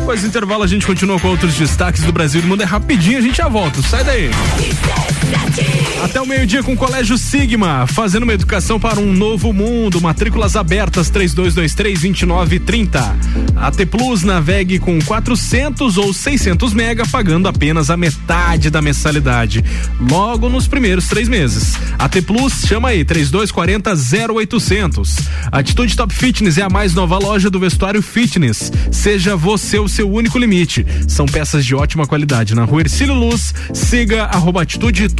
Após intervalo, a gente continua com outros destaques do Brasil e do mundo. É rapidinho, a gente já volta. Sai daí. Até o meio-dia com o Colégio Sigma, fazendo uma educação para um novo mundo. Matrículas abertas 3223-2930. AT Plus navegue com 400 ou 600 mega, pagando apenas a metade da mensalidade. Logo nos primeiros três meses. AT Plus, chama aí, 3240 0800. Atitude Top Fitness é a mais nova loja do vestuário fitness. Seja você o seu único limite. São peças de ótima qualidade. Na rua Ercílio Luz, siga arroba Atitude Top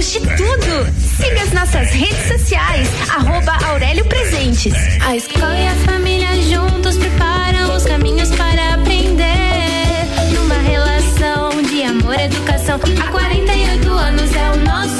de tudo. Siga as nossas redes sociais, arroba Aurélio Presentes. A escola e a família juntos preparam os caminhos para aprender. Numa relação de amor e educação. Há 48 anos é o nosso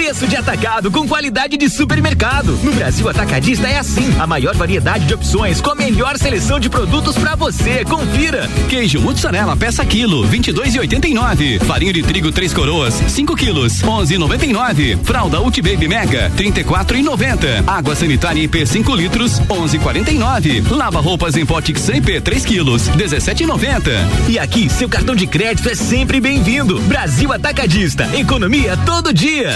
Preço de atacado com qualidade de supermercado. No Brasil Atacadista é assim. A maior variedade de opções com a melhor seleção de produtos pra você. Confira. Queijo mussarela peça quilo, 22,89. Farinha de trigo três coroas, 5 quilos, 11,99. Fralda Ulti Baby Mega, 34,90. Água sanitária IP 5 litros, 11,49. Lava roupas em pote IP 3 quilos, 17,90. E aqui, seu cartão de crédito é sempre bem-vindo. Brasil Atacadista. Economia todo dia.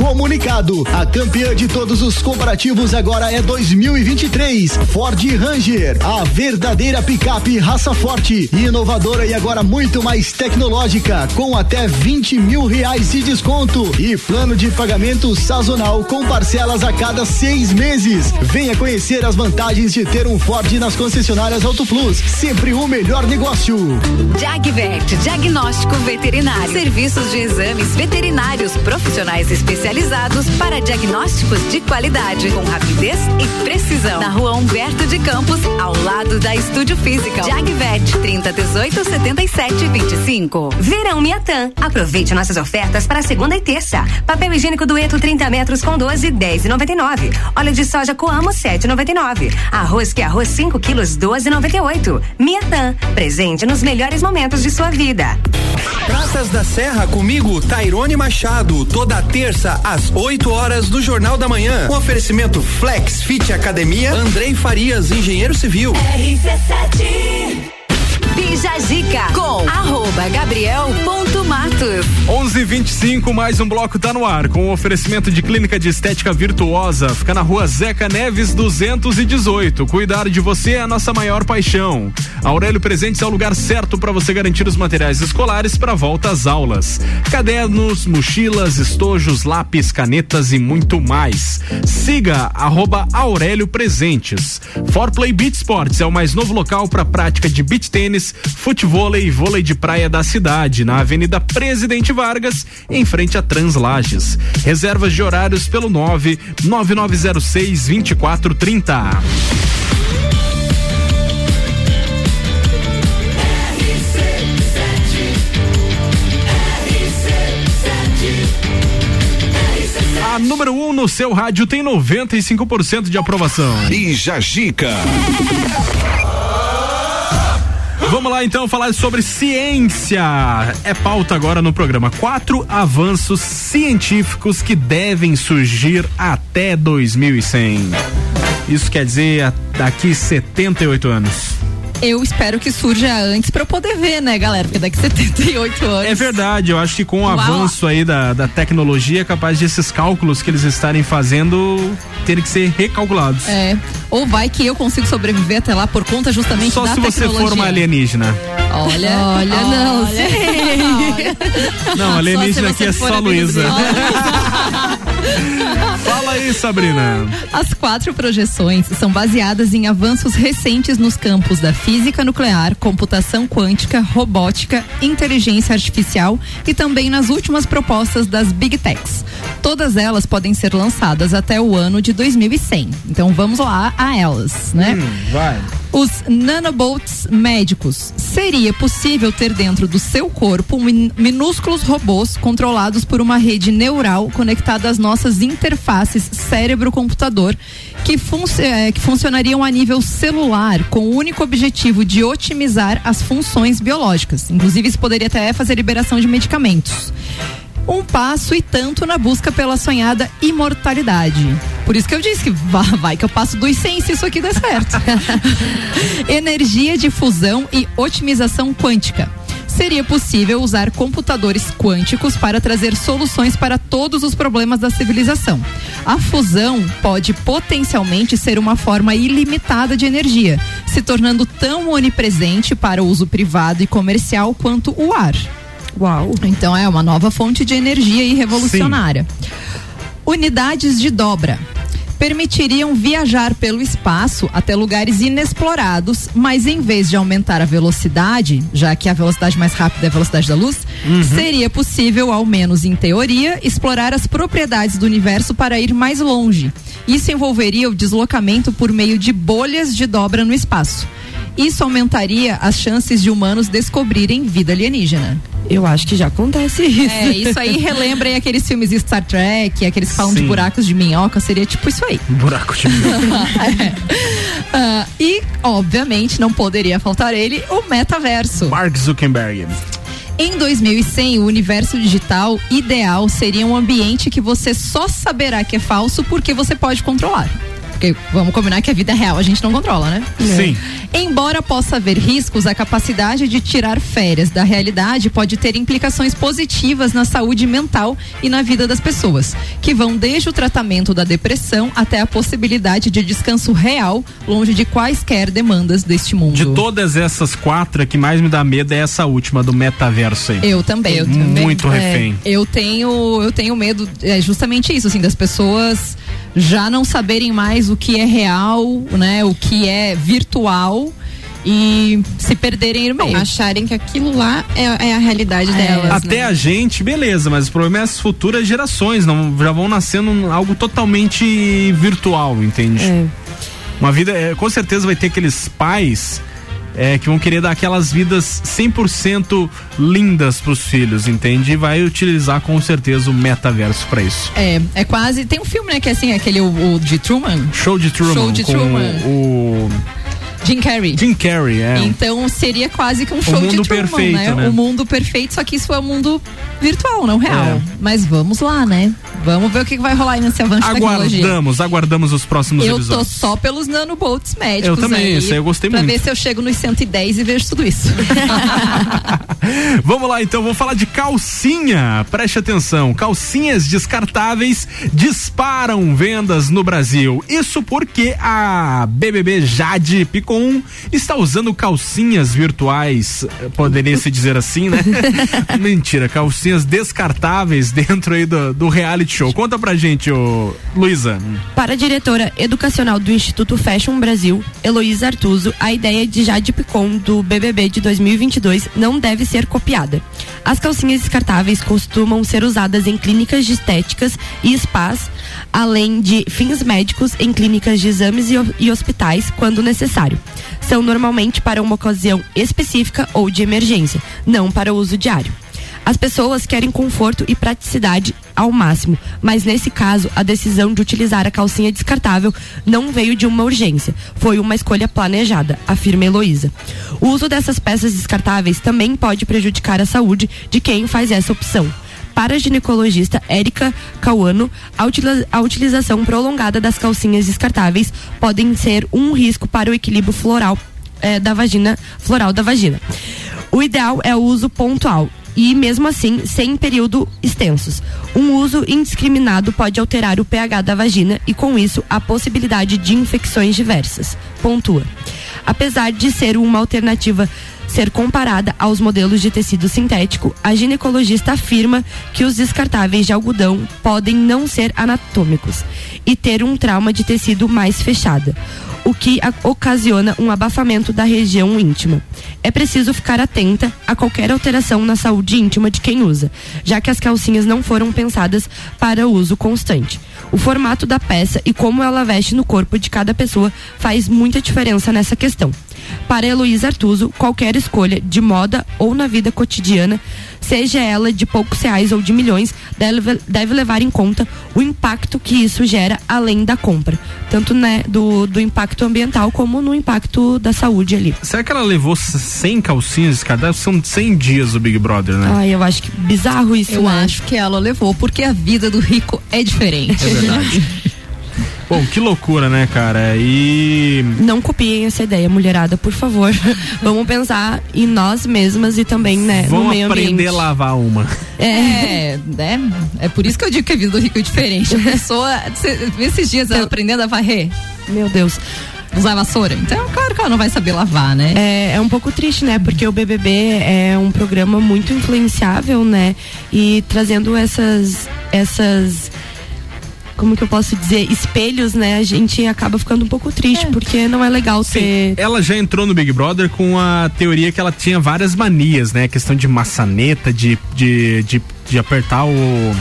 Comunicado: a campeã de todos os comparativos agora é 2023. Ford Ranger, a verdadeira picape raça forte, inovadora e agora muito mais tecnológica, com até 20 mil reais de desconto e plano de pagamento sazonal com parcelas a cada seis meses. Venha conhecer as vantagens de ter um Ford nas concessionárias Auto Plus. Sempre o melhor negócio. Jagvet, diagnóstico veterinário. Serviços de exames veterinários profissionais especializados para diagnósticos de qualidade, com rapidez e precisão. Na rua Humberto de Campos, ao lado da Estúdio Física. Jagvet, 30 18 77 25. Verão Miatã. Aproveite nossas ofertas para segunda e terça. Papel higiênico dueto 30 metros com 12, 10 e 99. Óleo de soja Coamo 7,99. Arroz que é arroz 5 quilos 12,98. Miatã. Presente nos melhores momentos de sua vida. Praças da Serra comigo, Tairone Machado, toda terça às 8 horas do Jornal da Manhã. Um oferecimento Flex Fit Academia, Andrei Farias, engenheiro civil. RC7 Bija Zica com arroba Gabriel ponto Matos. 11:25 mais um bloco tá no ar com o oferecimento de clínica de estética virtuosa. Fica na rua Zeca Neves 218. Cuidar de você é a nossa maior paixão. Aurélio Presentes é o lugar certo para você garantir os materiais escolares para volta às aulas. Cadernos, mochilas, estojos, lápis, canetas e muito mais. Siga arroba Aurélio Presentes. Forplay Beach Sports é o mais novo local para prática de beach tênis, futevôlei e vôlei de praia da cidade, na Avenida Presidente Vargas, em frente a Translages. Reservas de horários pelo 9 9906 2430. A número 1 um no seu rádio tem 95% de aprovação. Bija Gica. Vamos lá então falar sobre ciência. É pauta agora no programa. Quatro avanços científicos que devem surgir até 2100. Isso quer dizer daqui 78 anos. Eu espero que surja antes pra eu poder ver, né, galera? Porque daqui 78 anos. É verdade, eu acho que com o Uau. avanço aí da, da tecnologia é capaz de esses cálculos que eles estarem fazendo terem que ser recalculados. É. Ou vai que eu consigo sobreviver até lá por conta justamente Só da se você tecnologia. for uma alienígena. Olha, Olha, não olha. Não, alienígena Só aqui é só Luísa. Fala aí, Sabrina. As quatro projeções são baseadas em avanços recentes nos campos da física nuclear, computação quântica, robótica, inteligência artificial e também nas últimas propostas das Big Techs. Todas elas podem ser lançadas até o ano de 2100. Então vamos lá a elas, né? vai. Os nanobots médicos. Seria possível ter dentro do seu corpo min- minúsculos robôs controlados por uma rede neural conectada às nossas interfaces cérebro-computador que, func- eh, que funcionariam a nível celular com o único objetivo de otimizar as funções biológicas. Inclusive, isso poderia até fazer liberação de medicamentos. Um passo e tanto na busca pela sonhada imortalidade. Por isso que eu disse que vai, que eu passo dos 100 se isso aqui der certo. Energia de fusão e otimização quântica. Seria possível usar computadores quânticos para trazer soluções para todos os problemas da civilização. A fusão pode potencialmente ser uma forma ilimitada de energia, se tornando tão onipresente para o uso privado e comercial quanto o ar. Uau! Então é uma nova fonte de energia e revolucionária. Unidades de dobra permitiriam viajar pelo espaço até lugares inexplorados, mas em vez de aumentar a velocidade, já que a velocidade mais rápida é a velocidade da luz, Uhum. seria possível, ao menos em teoria, explorar as propriedades do universo para ir mais longe. Isso envolveria o deslocamento por meio de bolhas de dobra no espaço. Isso aumentaria as chances de humanos descobrirem vida alienígena. Eu acho que já acontece isso. É, isso aí relembra aí aqueles filmes de Star Trek, aqueles que falam de Sim. buracos de minhoca, seria tipo isso aí. Buraco de É. Ah, e, obviamente, não poderia faltar ele, o metaverso. Mark Zuckerberg. Em 2100, o universo digital ideal seria um ambiente que você só saberá que é falso porque você pode controlar. Porque vamos combinar que a vida real a gente não controla, né? Sim. Embora possa haver riscos, a capacidade de tirar férias da realidade pode ter implicações positivas na saúde mental e na vida das pessoas, que vão desde o tratamento da depressão até a possibilidade de descanso real, longe de quaisquer demandas deste mundo. De todas essas quatro, a que mais me dá medo é essa última do metaverso aí. Eu também. Eu Muito refém. Eu tenho, eu tenho medo, é justamente isso, assim, das pessoas já não saberem mais o que é real, né, o que é virtual e se perderem no meio. Acharem que aquilo lá é, é a realidade delas. Até né? a gente, beleza, mas o problema é as futuras gerações, não já vão nascendo algo totalmente virtual, entende? É. Uma vida, é, com certeza vai ter aqueles pais é, que vão querer dar aquelas vidas 100% lindas pros filhos, entende? E vai utilizar com certeza o metaverso pra isso. É, é quase. Tem um filme, né, que é assim, aquele o, o de Truman. Show de Truman. Show de com Truman. O, Jim Carrey. Jim Carrey, é. Então seria quase que um show mundo de Truman, perfeito, né? né? O mundo perfeito, só que isso é um mundo virtual, não real. É. Mas vamos lá, né? Vamos ver o que vai rolar aí nesse avanço de tecnologia. Aguardamos, aguardamos os próximos Eu tô episódios. só pelos nanobots médicos. Eu também, aí, esse aí eu gostei pra muito. ver se eu chego nos 110 e vejo tudo isso. Vamos lá então, vou falar de calcinha. Preste atenção, calcinhas descartáveis disparam vendas no Brasil. Isso porque a BBB Jade Picon está usando calcinhas virtuais, poderia se dizer assim, né? Mentira, calcinhas descartáveis dentro aí do, do reality show. Conta pra gente, ô Luísa. Para a diretora educacional do Instituto Fashion Brasil, Heloísa Artuso, a ideia de Jade Picon do BBB de 2022 não deve ser copiada. As calcinhas descartáveis costumam ser usadas em clínicas de estéticas e spas, além de fins médicos em clínicas de exames e, ho- hospitais, quando necessário. São normalmente para uma ocasião específica ou de emergência, não para uso diário. As pessoas querem conforto e praticidade ao máximo, mas nesse caso a decisão de utilizar a calcinha descartável não veio de uma urgência, foi uma escolha planejada, afirma Heloísa. O uso dessas peças descartáveis também pode prejudicar a saúde de quem faz essa opção. Para a ginecologista Érica Cauano, a, utila- a utilização prolongada das calcinhas descartáveis podem ser um risco para o equilíbrio floral eh, da vagina, floral da vagina. O ideal é o uso pontual e, mesmo assim, sem período extensos. Um uso indiscriminado pode alterar o pH da vagina e, com isso, a possibilidade de infecções diversas. Pontua. Apesar de ser uma alternativa ser comparada aos modelos de tecido sintético, a ginecologista afirma que os descartáveis de algodão podem não ser anatômicos e ter um trauma de tecido mais fechada, o que ocasiona um abafamento da região íntima. É preciso ficar atenta a qualquer alteração na saúde íntima de quem usa, já que as calcinhas não foram pensadas para uso constante. O formato da peça e como ela veste no corpo de cada pessoa faz muita diferença nessa questão. Para Heloísa Artuso, qualquer escolha de moda ou na vida cotidiana, seja ela de poucos reais ou de milhões, deve, deve levar em conta o impacto que isso gera além da compra, tanto né, do, do impacto ambiental como no impacto da saúde ali. Será que ela levou 100 calcinhas descartáveis? São 100 dias o Big Brother, né? Ai, eu acho que bizarro isso, Eu né? acho que ela levou, porque a vida do rico é diferente. É verdade. Bom, que loucura, né, cara? E. Não copiem essa ideia, mulherada, por favor. Vamos pensar em nós mesmas e também, né, no Vamos meio aprender ambiente. a lavar uma. É, né? É por isso que eu digo que a vida do rico é diferente. A pessoa, esses dias ela aprendendo a varrer. Meu Deus. Usar vassoura. Então, claro que ela não vai saber lavar, né? É, é um pouco triste, né? Porque o BBB é um programa muito influenciável, né? E trazendo essas essas como que eu posso dizer, espelhos, né? A gente acaba ficando um pouco triste, porque não é legal ter Ela já entrou no Big Brother com a teoria que ela tinha várias manias, né? Questão de maçaneta, de, de, de, de apertar o,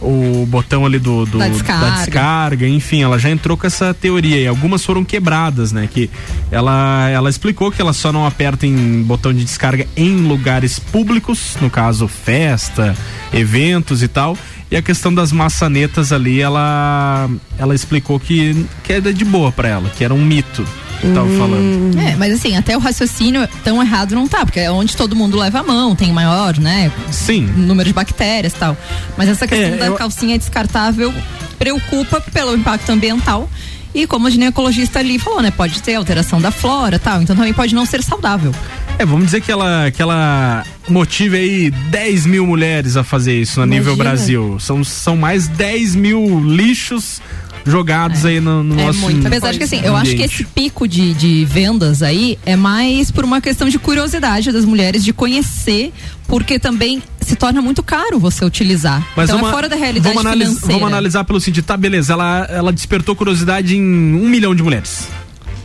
o botão ali do, do- Da descarga. descarga, enfim, ela já entrou com essa teoria e algumas foram quebradas, né? Que ela, ela explicou que ela só não aperta em botão de descarga em lugares públicos, no caso festa, eventos e tal. E a questão das maçanetas ali, ela, ela explicou que, que era de boa pra ela, que era um mito que tava falando. É, mas assim, até o raciocínio tão errado não tá, porque é onde todo mundo leva a mão, tem maior, né? Sim. Número de bactérias e tal. Mas essa questão É, da eu- calcinha descartável preocupa pelo impacto ambiental. E como a ginecologista ali falou, né? Pode ter alteração da flora e tal, então também pode não ser saudável. É, vamos dizer que ela, que ela motive aí 10 mil mulheres a fazer isso no nível Imagina. Brasil. São, são mais 10 mil lixos jogados aí no, no nosso Apesar de que assim, eu acho que esse pico de, de vendas aí é mais por uma questão de curiosidade das mulheres de conhecer, porque também se torna muito caro você utilizar. Mas então vamos, é fora da realidade vamos, analis- financeira. vamos analisar pelo seguinte, tá, beleza, ela, ela despertou curiosidade em um milhão de mulheres.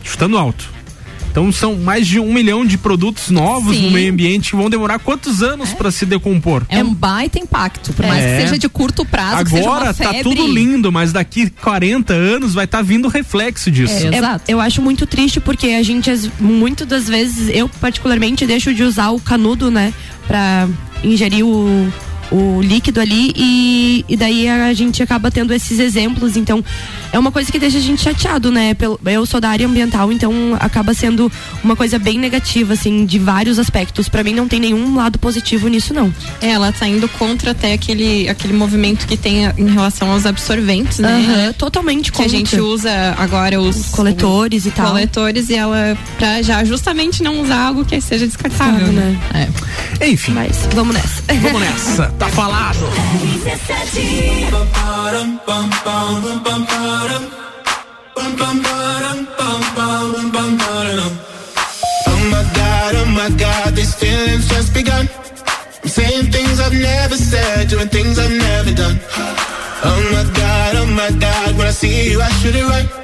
Chutando alto. Então são mais de um milhão de produtos novos Sim. no meio ambiente que vão demorar quantos anos pra se decompor? É um baita impacto, por mais É. que seja de curto prazo, que seja uma Agora tá tudo lindo, mas daqui 40 anos vai estar vindo reflexo disso. É, eu acho muito triste porque a gente, as- muito das vezes, eu particularmente deixo de usar o canudo, né? Pra ingerir o, o líquido ali e, e daí a gente acaba tendo esses exemplos. Então, é uma coisa que deixa a gente chateado, né? Pelo- Eu sou da área ambiental, então acaba sendo uma coisa bem negativa, assim, de vários aspectos. Pra mim não tem nenhum lado positivo nisso, não. É, ela tá indo contra até aquele, aquele movimento que tem em relação aos absorventes, né? Aham, totalmente Que a contra. gente usa agora os coletores e tal. Coletores e ela pra já justamente não usar algo que seja descartável, né? É. Enfim. Mas vamos nessa. Vamos nessa, tá falado. Oh my god, oh my god, these feelings just begun. I'm saying things I've never said, doing things I've never done. Oh my god, oh my god, when I see you, I shoot it right.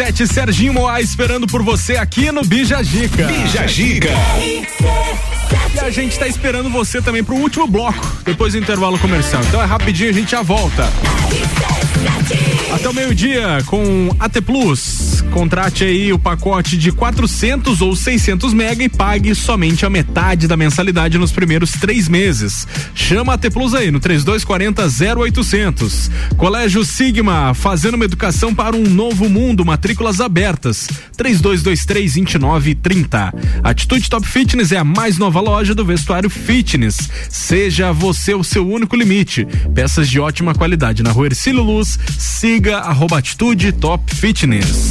RC7 Serginho Moá esperando por você aqui no Bija Gica. Bija Gica. E a gente tá esperando você também pro último bloco, depois do intervalo comercial. Então é rapidinho, a gente já volta. Até o meio-dia com AT Plus. Contrate aí o pacote de 400 ou 600 mega e pague somente a metade da mensalidade nos primeiros três meses. Chama a AT Plus aí no 3240 0800. Colégio Sigma, fazendo uma educação para um novo mundo. Matrículas abertas. 3223 2930. Atitude Top Fitness é a mais nova loja do vestuário fitness. Seja você o seu único limite. Peças de ótima qualidade na rua Ercílio Luz. Siga arroba Atitude Top Fitness.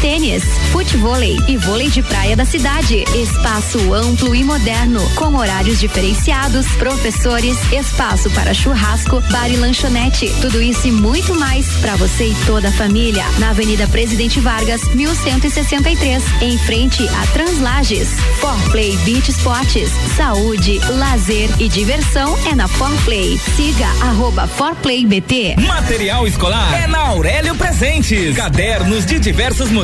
tênis, futevôlei e vôlei de praia da cidade. Espaço amplo e moderno, com horários diferenciados, professores, espaço para churrasco, bar e lanchonete. Tudo isso e muito mais para você e toda a família. Na Avenida Presidente Vargas, 1163, em frente a Translages. Forplay Beach Sports, saúde, lazer e diversão é na Forplay. Siga arroba ForplayBT. Material escolar é na Aurélio Presentes. Cadernos de diversos modelos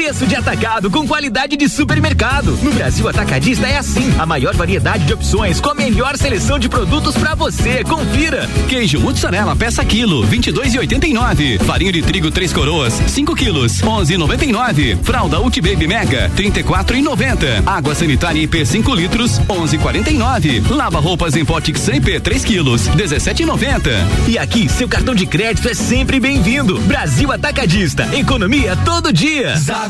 Preço de atacado com qualidade de supermercado. No Brasil Atacadista é assim. A maior variedade de opções com a melhor seleção de produtos pra você. Confira. Queijo mussarela peça quilo, 22,89. Farinha de trigo três coroas, 5 quilos, 11,99. Fralda Ulti Baby Mega, 34,90. Água sanitária IP 5 litros, 11,49. Lava roupas em pote IP 3 quilos, 17,90. E aqui, seu cartão de crédito é sempre bem-vindo. Brasil Atacadista. Economia todo dia. Zago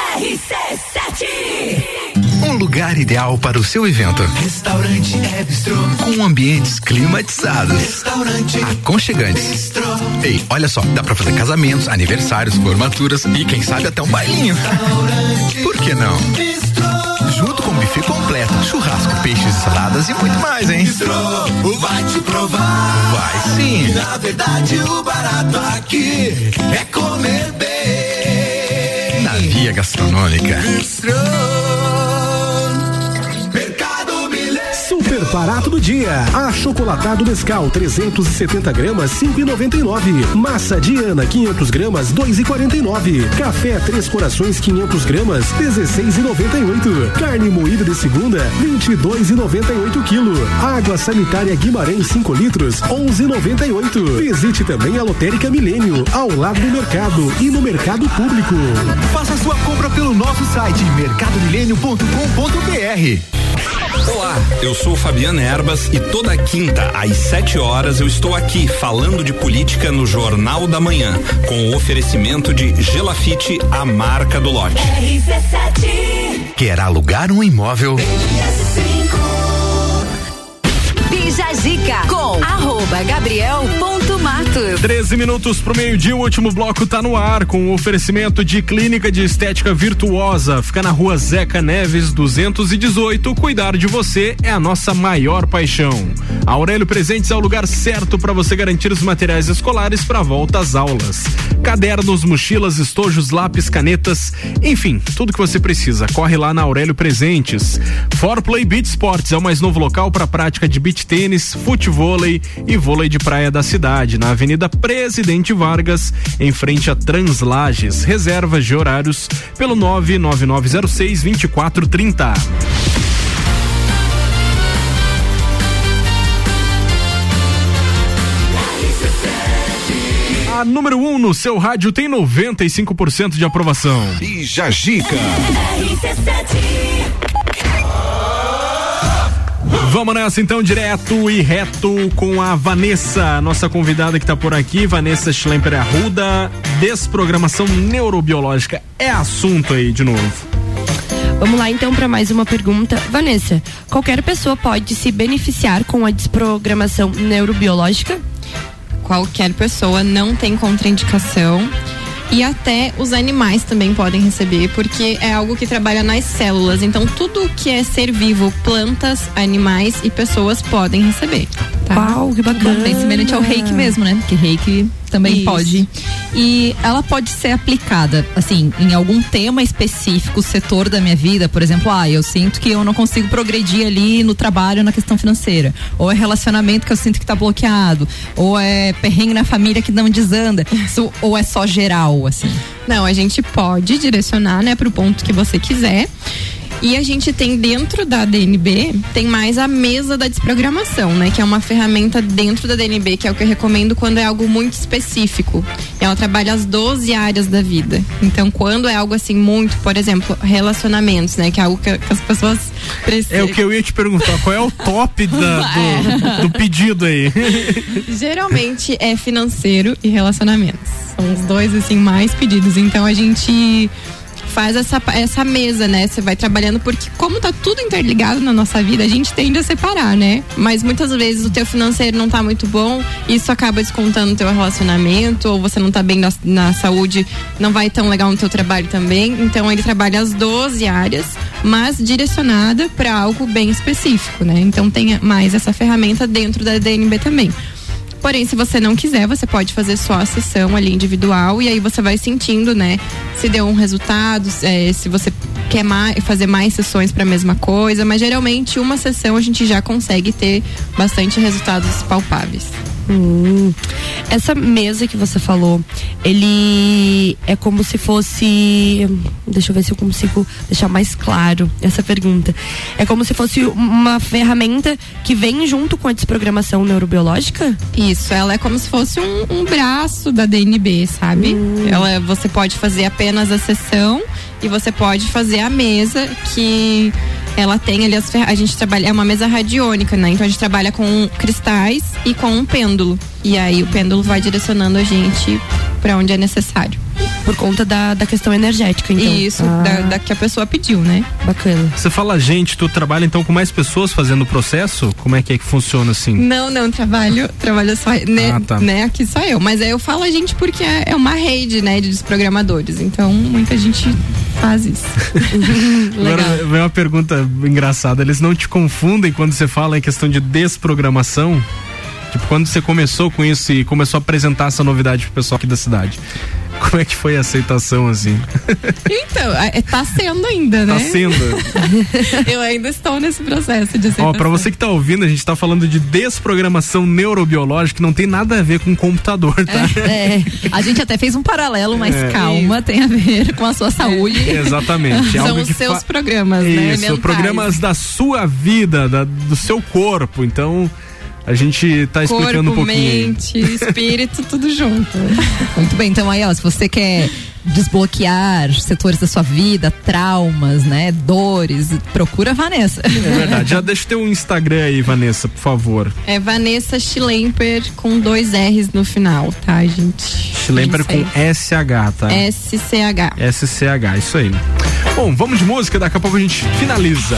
RC7 Um lugar ideal para o seu evento. Restaurante é bistrô. Com ambientes climatizados. Restaurante Aconchegantes. bistrô. Ei, olha só, dá pra fazer casamentos, aniversários, formaturas e quem sabe até um bailinho. Por que não? Junto com buffet completo, churrasco, peixes, saladas e muito mais, hein? Bistrô, vai te provar. Vai sim. E na verdade o barato aqui é comer bem. Via gastronômica. Super barato do dia. Achocolatado Nescau 370 gramas 5,99. Massa Diana 500 gramas 2,49. Café Três Corações 500 gramas 16,98. Carne moída de segunda 22,98 quilo. Água sanitária Guimarães 5 litros 11,98. Visite também a Lotérica Milênio ao lado do mercado e no mercado público. Faça sua compra pelo nosso site mercadomilênio.com.br. Olá, eu sou Fabiana Erbas e toda quinta às 7 horas eu estou aqui falando de política no Jornal da Manhã, com o oferecimento de Gelafite, a marca do lote. RC7 Quer alugar um imóvel? Bija Zica com arroba Gabriel ponto Matos. 13 minutos pro meio-dia, o último bloco tá no ar com o oferecimento de Clínica de Estética Virtuosa. Fica na rua Zeca Neves, 218. Cuidar de você é a nossa maior paixão. Aurélio Presentes é o lugar certo para você garantir os materiais escolares para volta às aulas. Cadernos, mochilas, estojos, lápis, canetas, enfim, tudo que você precisa. Corre lá na Aurélio Presentes. For Play Beach Sports é o mais novo local para prática de beach tênis, futevôlei e vôlei de praia da cidade, na Avenida Presidente Vargas, em frente a Translages. Reservas de horários pelo 99906 2430. A número 1 um no seu rádio tem 95% de aprovação. E Jajica. Vamos nessa então, direto e reto com a Vanessa, nossa convidada que tá por aqui, Vanessa Schlemper Arruda. Desprogramação neurobiológica é assunto aí de novo. Vamos lá então para mais uma pergunta. Vanessa, qualquer pessoa pode se beneficiar com a desprogramação neurobiológica? Qualquer pessoa não tem contraindicação. E até os animais também podem receber, porque é algo que trabalha nas células. Então, tudo que é ser vivo, plantas, animais e pessoas podem receber. Tá? Uau, que bacana. Bem semelhante ao reiki mesmo, né? Porque reiki também Isso. pode. E ela pode ser aplicada, assim, em algum tema específico, setor da minha vida, por exemplo, ah, eu sinto que eu não consigo progredir ali no trabalho, na questão financeira. Ou é relacionamento que eu sinto que tá bloqueado. Ou é perrengue na família que não desanda. Isso, ou é só geral, assim. Não, a gente pode direcionar, né, pro ponto que você quiser. E a gente tem dentro da DNB, tem mais a mesa da desprogramação, né? Que é uma ferramenta dentro da DNB, que é o que eu recomendo quando é algo muito específico. Ela trabalha as 12 áreas da vida. Então, quando é algo assim muito, por exemplo, relacionamentos, né? Que é algo que, que as pessoas precisam. É o que eu ia te perguntar, qual é o top da- do, do pedido aí? Geralmente é financeiro e relacionamentos. São os dois assim mais pedidos. Então a gente faz essa, essa mesa, né? Você vai trabalhando porque como tá tudo interligado na nossa vida, a gente tende a separar, né? Mas muitas vezes o teu financeiro não tá muito bom, isso acaba descontando o teu relacionamento, ou você não tá bem na, na saúde, não vai tão legal no teu trabalho também. Então ele trabalha as 12 áreas, mas direcionada para algo bem específico, né? Então tem mais essa ferramenta dentro da DNB também. Porém, se você não quiser, você pode fazer só a sessão ali individual e aí você vai sentindo, né? Se deu um resultado, é, se você quer mais, fazer mais sessões para a mesma coisa, mas geralmente uma sessão a gente já consegue ter bastante resultados palpáveis. Hum. Essa mesa que você falou, ele é como se fosse. Deixa eu ver se eu consigo deixar mais claro essa pergunta. É como se fosse uma ferramenta que vem junto com a desprogramação neurobiológica? Isso, ela é como se fosse um, um braço da DNB, sabe? Ela, você pode fazer apenas a sessão e você pode fazer a mesa que ela tem ali as a gente trabalha é uma mesa radiônica, né? Então a gente trabalha com cristais e com um pêndulo. E aí o pêndulo vai direcionando a gente para onde é necessário. Por conta da, da questão energética, então. Isso, Ah. da, da que a pessoa pediu, né? Bacana. Você fala, gente, tu trabalha então com mais pessoas fazendo o processo? Como é que é que funciona assim? Não, não, trabalho, trabalho só, né, Ah, tá. né, aqui só eu. Mas aí eu falo a gente porque é, é uma rede, né, de desprogramadores. Então, muita gente faz isso. Agora vem uma pergunta engraçada. Eles não te confundem quando você fala em questão de desprogramação? Tipo, quando você começou com isso e começou a apresentar essa novidade pro pessoal aqui da cidade. Como é que foi a aceitação assim? Então, é, tá sendo ainda, né? Tá sendo. eu ainda estou nesse processo de aceitação. Ó, pra você que tá ouvindo, a gente tá falando de desprogramação neurobiológica, que não tem nada a ver com computador, tá? É, a gente até fez um paralelo, mas É. calma, tem a ver com a sua saúde. Exatamente. é São algo os seus fa- programas, né? Isso, mentais. programas da sua vida, da- do seu corpo. Então, a gente tá explicando Corpo, um pouquinho. aí. mente, espírito, tudo junto. Muito bem, então aí, ó, se você quer desbloquear setores da sua vida, traumas, né, dores, procura a Vanessa. É verdade. Já deixa o teu Instagram aí, Vanessa, por favor. É Vanessa Schlemper com dois R's no final, tá, gente? Schlemper com. SH, tá? SCH. SCH, isso aí. Bom, vamos de música, daqui a pouco a gente finaliza.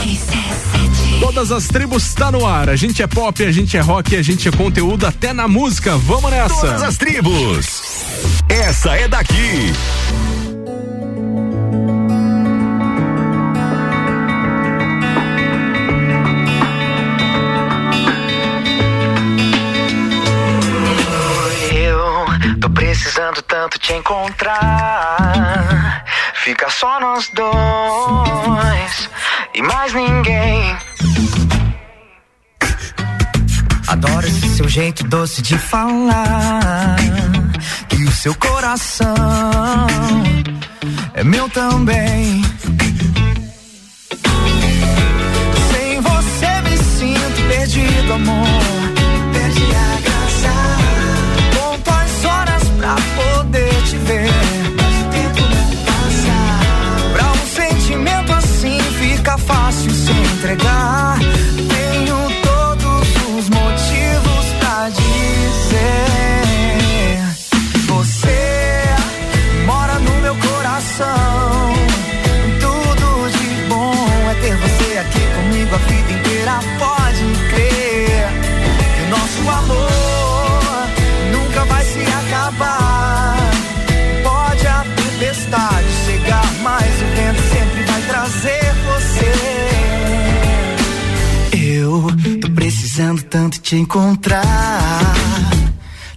Todas as tribos tá no ar. A gente é pop, a gente é rock, a gente é conteúdo até na música. Vamos nessa. Todas as tribos. Essa é daqui. Eu tô precisando tanto te encontrar. Fica só nós dois e mais ninguém. Adoro esse seu jeito doce de falar. E o seu coração é meu também. Sem você me sinto perdido, amor. Perdi a graça. Conto as horas pra poder te ver. Tempo não passa. Pra um sentimento assim fica fácil se entregar. Nosso amor nunca vai se acabar. Pode a tempestade chegar, mas o vento sempre vai trazer você. Eu tô precisando tanto te encontrar.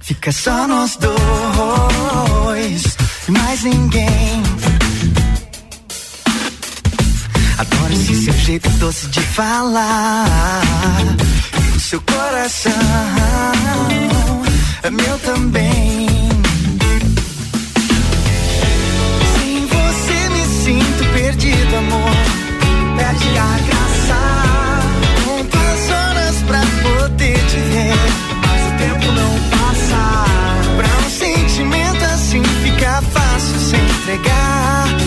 Fica só nós dois e mais ninguém. Adoro esse seu jeito doce de falar. Seu coração é meu também. Sem você me sinto perdido, amor. Perde a graça. Conto as horas pra poder te ver. Mas o tempo não passa. Pra um sentimento assim fica fácil se entregar.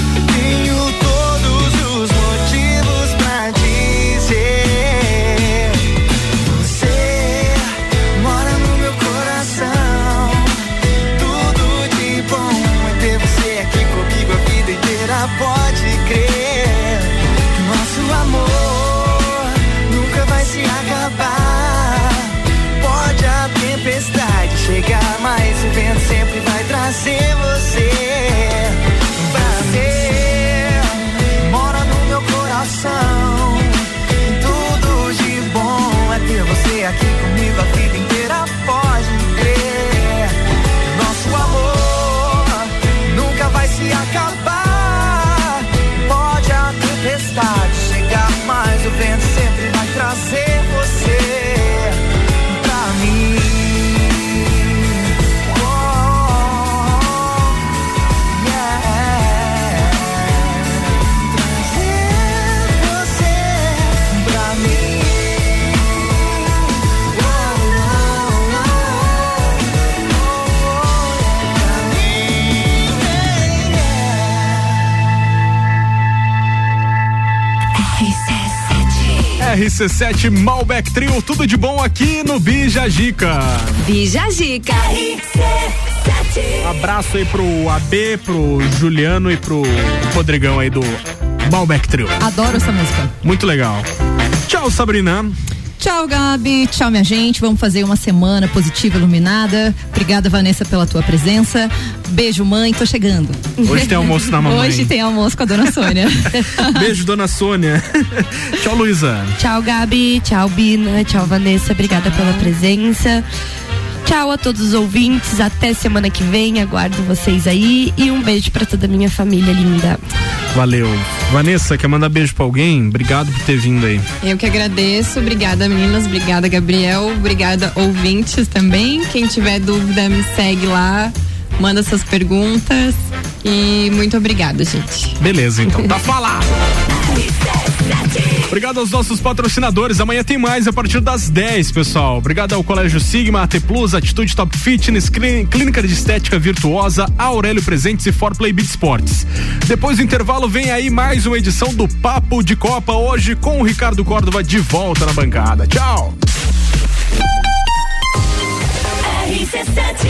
RC7 Malbec Trio, tudo de bom aqui no Bija Gica. Bija Gica. Abraço aí pro AB, pro Juliano e pro Rodrigão aí do Malbec Trio. Adoro essa música. Muito legal. Tchau, Sabrina. Tchau, Gabi. Tchau, minha gente. Vamos fazer uma semana positiva, iluminada. Obrigada, Vanessa, pela tua presença. Beijo, mãe. Tô chegando. Hoje tem almoço na mamãe. Hoje tem almoço com a dona Sônia. Beijo, dona Sônia. Tchau, Luísa. Tchau, Gabi. Tchau, Bina. Tchau, Vanessa. Obrigada pela presença. Tchau a todos os ouvintes. Até semana que vem. Aguardo vocês aí. E um beijo pra toda a minha família linda. Valeu. Vanessa, quer mandar beijo pra alguém? Obrigado por ter vindo aí. Eu que agradeço. Obrigada, meninas. Obrigada, Gabriel. Obrigada, ouvintes também. Quem tiver dúvida, me segue lá. Manda suas perguntas. E muito obrigada, gente. Beleza, então. Tá falado. Obrigado aos nossos patrocinadores. Amanhã tem mais a partir das 10, pessoal. Obrigado ao Colégio Sigma, AT Plus, Atitude Top Fitness, Clí- Clínica de Estética Virtuosa, Aurélio Presentes e For Play Beat Sports. Depois do intervalo vem aí mais uma edição do Papo de Copa hoje com o Ricardo Córdova de volta na bancada. Tchau. RC7